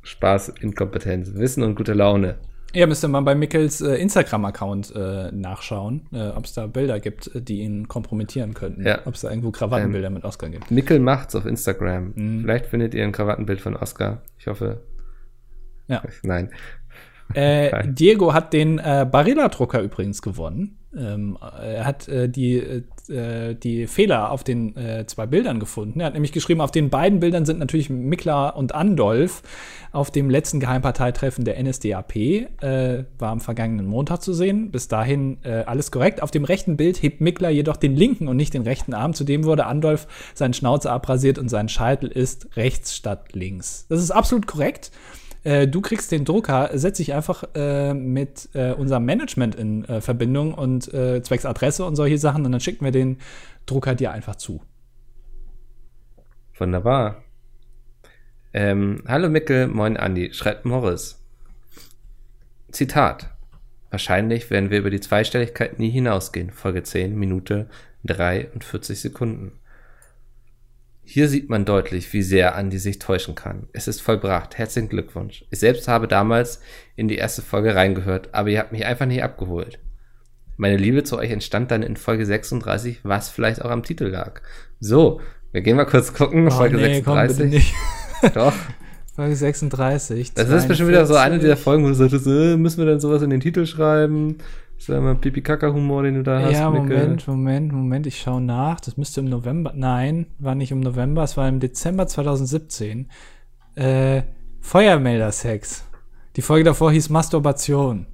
Spaß, Inkompetenz, Wissen und gute Laune. Ja, müsste man bei Mickels äh, Instagram-Account äh, nachschauen, äh, ob es da Bilder gibt, die ihn kompromittieren könnten. Ja. Ob es da irgendwo Krawattenbilder ähm, mit Oscar gibt. Mickel macht's auf Instagram. Mhm. Vielleicht findet ihr ein Krawattenbild von Oscar. Ich hoffe. Ja. (laughs) Nein. Äh, Diego hat den äh, Barilla-Drucker übrigens gewonnen. Ähm, er hat äh, die, äh, die Fehler auf den äh, zwei Bildern gefunden. Er hat nämlich geschrieben, auf den beiden Bildern sind natürlich Mikla und Andolf auf dem letzten Geheimparteitreffen der NSDAP, äh, war am vergangenen Montag zu sehen. Bis dahin alles korrekt. Auf dem rechten Bild hebt Mikla jedoch den linken und nicht den rechten Arm. Zudem wurde Andolf seinen Schnauze abrasiert und sein Scheitel ist rechts statt links. Das ist absolut korrekt äh, du kriegst den Drucker, setz dich einfach äh, mit äh, unserem Management in äh, Verbindung und äh, zwecks Adresse und solche Sachen und dann schicken wir den Drucker dir einfach zu. Wunderbar. Ähm, Hallo Mickel, moin Andi, schreibt Morris. Zitat. Wahrscheinlich werden wir über die Zweistelligkeit nie hinausgehen. Folge 10, Minute 43 Sekunden. Hier sieht man deutlich, wie sehr Andy sich täuschen kann. Es ist vollbracht. Herzlichen Glückwunsch. Ich selbst habe damals in die erste Folge reingehört, aber ihr habt mich einfach nicht abgeholt. Meine Liebe zu euch entstand dann in Folge 36, was vielleicht auch am Titel lag. So, wir gehen mal kurz gucken. Oh, Folge nee, 36. Komm. (laughs) Doch. Folge 36. Das 42. ist bestimmt wieder so eine dieser Folgen, wo du sagst, äh, müssen wir denn sowas in den Titel schreiben? Ja immer Pipi-Kaka-Humor, den du da hast. Ja, Moment, Moment, Moment, ich schaue nach. Das müsste im November, nein, war nicht im November, es war im Dezember 2017. Äh, Feuermelder-Sex. Die Folge davor hieß Masturbation.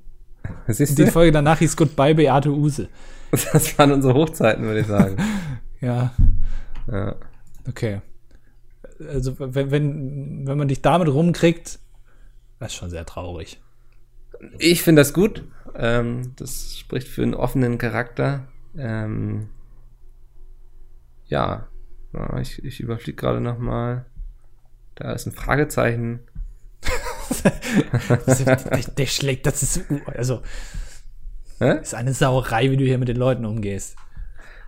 Siehst du? Die Folge danach hieß Goodbye Beate Use. Das waren unsere Hochzeiten, würde ich sagen. (laughs) ja. Ja. Okay. Also, wenn, wenn, wenn man dich damit rumkriegt, das ist schon sehr traurig. Ich finde das gut. Ähm, das spricht für einen offenen Charakter. Ähm, ja, ich, ich überfliege gerade noch mal. Da ist ein Fragezeichen. (laughs) der, der, schlägt, das ist also Hä? ist eine Sauerei, wie du hier mit den Leuten umgehst.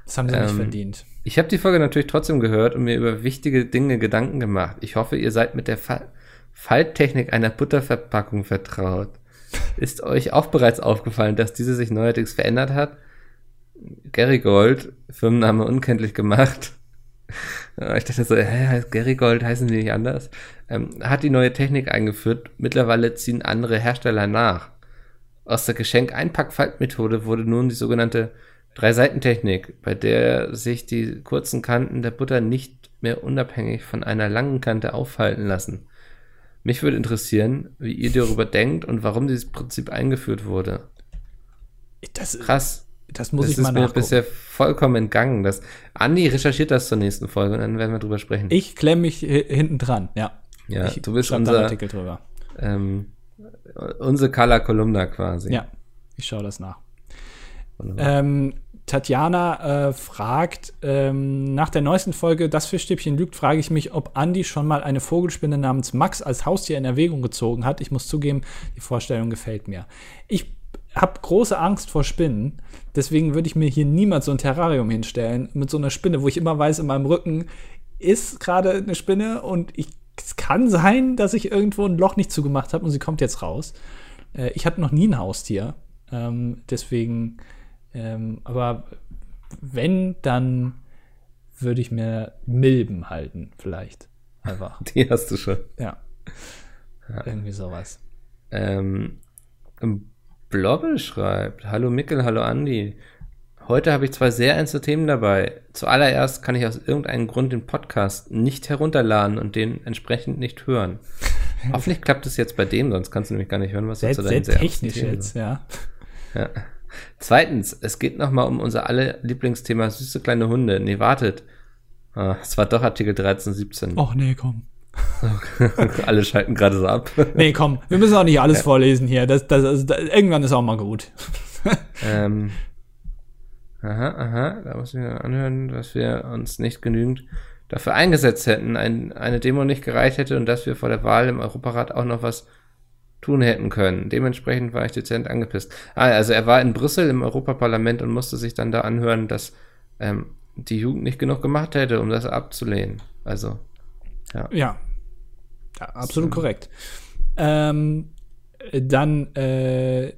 Das haben sie ähm, nicht verdient. Ich habe die Folge natürlich trotzdem gehört und mir über wichtige Dinge Gedanken gemacht. Ich hoffe, ihr seid mit der Fall Falttechnik einer Butterverpackung vertraut. Ist euch auch bereits aufgefallen, dass diese sich neuerdings verändert hat? Gary Gold, Firmenname unkenntlich gemacht. Ich dachte so, hä, heißt Gary Gold, heißen die nicht anders? Ähm, hat die neue Technik eingeführt. Mittlerweile ziehen andere Hersteller nach. Aus der Geschenk-Einpack-Faltmethode wurde nun die sogenannte Drei-Seiten-Technik, bei der sich die kurzen Kanten der Butter nicht mehr unabhängig von einer langen Kante aufhalten lassen. Mich würde interessieren, wie ihr darüber denkt und warum dieses Prinzip eingeführt wurde. Das, Krass. das muss das ich ist mal mir nachgucken. bisher vollkommen entgangen. Das, Andi recherchiert das zur nächsten Folge und dann werden wir drüber sprechen. Ich klemme mich hi- hinten dran, ja. ja, ich du bist unser, Artikel drüber. ähm, unsere Color Kolumna quasi. Ja, ich schaue das nach. Ähm, Tatjana äh, fragt, ähm, nach der neuesten Folge Das Fischstäbchen lügt, frage ich mich, ob Andi schon mal eine Vogelspinne namens Max als Haustier in Erwägung gezogen hat. Ich muss zugeben, die Vorstellung gefällt mir. Ich habe große Angst vor Spinnen, deswegen würde ich mir hier niemals so ein Terrarium hinstellen mit so einer Spinne, wo ich immer weiß, in meinem Rücken ist gerade eine Spinne und ich, es kann sein, dass ich irgendwo ein Loch nicht zugemacht habe und sie kommt jetzt raus. Äh, ich hatte noch nie ein Haustier, ähm, deswegen ähm, aber wenn, dann würde ich mir Milben halten, vielleicht. Einfach. (laughs) Die hast du schon. Ja. Irgendwie sowas. Ähm, Blobble schreibt, hallo Mickel, hallo Andi. Heute habe ich zwei sehr ernste Themen dabei. Zuallererst kann ich aus irgendeinem Grund den Podcast nicht herunterladen und den entsprechend nicht hören. (laughs) Hoffentlich klappt es jetzt bei dem, sonst kannst du nämlich gar nicht hören, was Sehr, du zu sehr deinen sehr ernsten technisch jetzt, ja. Ja. Zweitens, es geht nochmal um unser alle Lieblingsthema süße kleine Hunde. Nee, wartet. Ah, es war doch Artikel 13, 17. Och nee, komm. (laughs) Alle schalten gerade so ab. (laughs) Nee, komm, wir müssen auch nicht alles vorlesen hier. Das, das, das, das, irgendwann ist auch mal gut. (laughs) ähm, aha, aha, da muss ich mir anhören, dass wir uns nicht genügend dafür eingesetzt hätten, ein, eine Demo nicht gereicht hätte und dass wir vor der Wahl im Europarat auch noch was tun hätten können. Dementsprechend war ich dezent angepisst. Ah, also er war in Brüssel im Europaparlament und musste sich dann da anhören, dass ähm, die Jugend nicht genug gemacht hätte, um das abzulehnen. Also, Ja. ja absolut korrekt. Ähm, dann äh,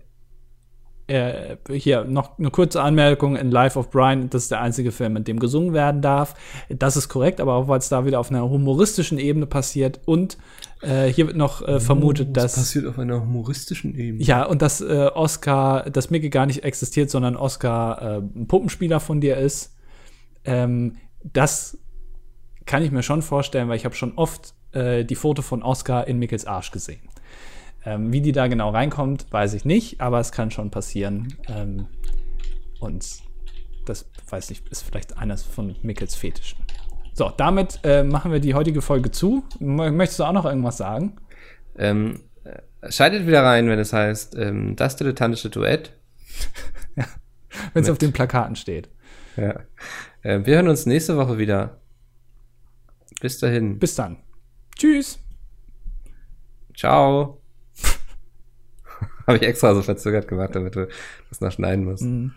äh, hier noch eine kurze Anmerkung in Life of Brian, das ist der einzige Film, in dem gesungen werden darf. Das ist korrekt, aber auch weil es da wieder auf einer humoristischen Ebene passiert und äh, hier wird noch äh, vermutet, Oh, dass passiert auf einer humoristischen Ebene. ja und dass äh, Oscar, dass Mickey gar nicht existiert, sondern Oscar äh, ein Puppenspieler von dir ist. Ähm, das kann ich mir schon vorstellen, weil ich habe schon oft äh, die Foto von Oscar in Mickels Arsch gesehen. Ähm, wie die da genau reinkommt, weiß ich nicht, aber es kann schon passieren. Ähm, und das, weiß ich, ist vielleicht eines von Mickels Fetischen. So, damit äh, machen wir die heutige Folge zu. Möchtest du auch noch irgendwas sagen? Ähm, äh, schaltet wieder rein, wenn es heißt, ähm, das dilettantische Duett. (laughs) Wenn es auf den Plakaten steht. Ja. Äh, wir hören uns nächste Woche wieder. Bis dahin. Bis dann. Tschüss. Ciao. Habe ich extra so verzögert gemacht, damit du das noch schneiden musst. Mhm.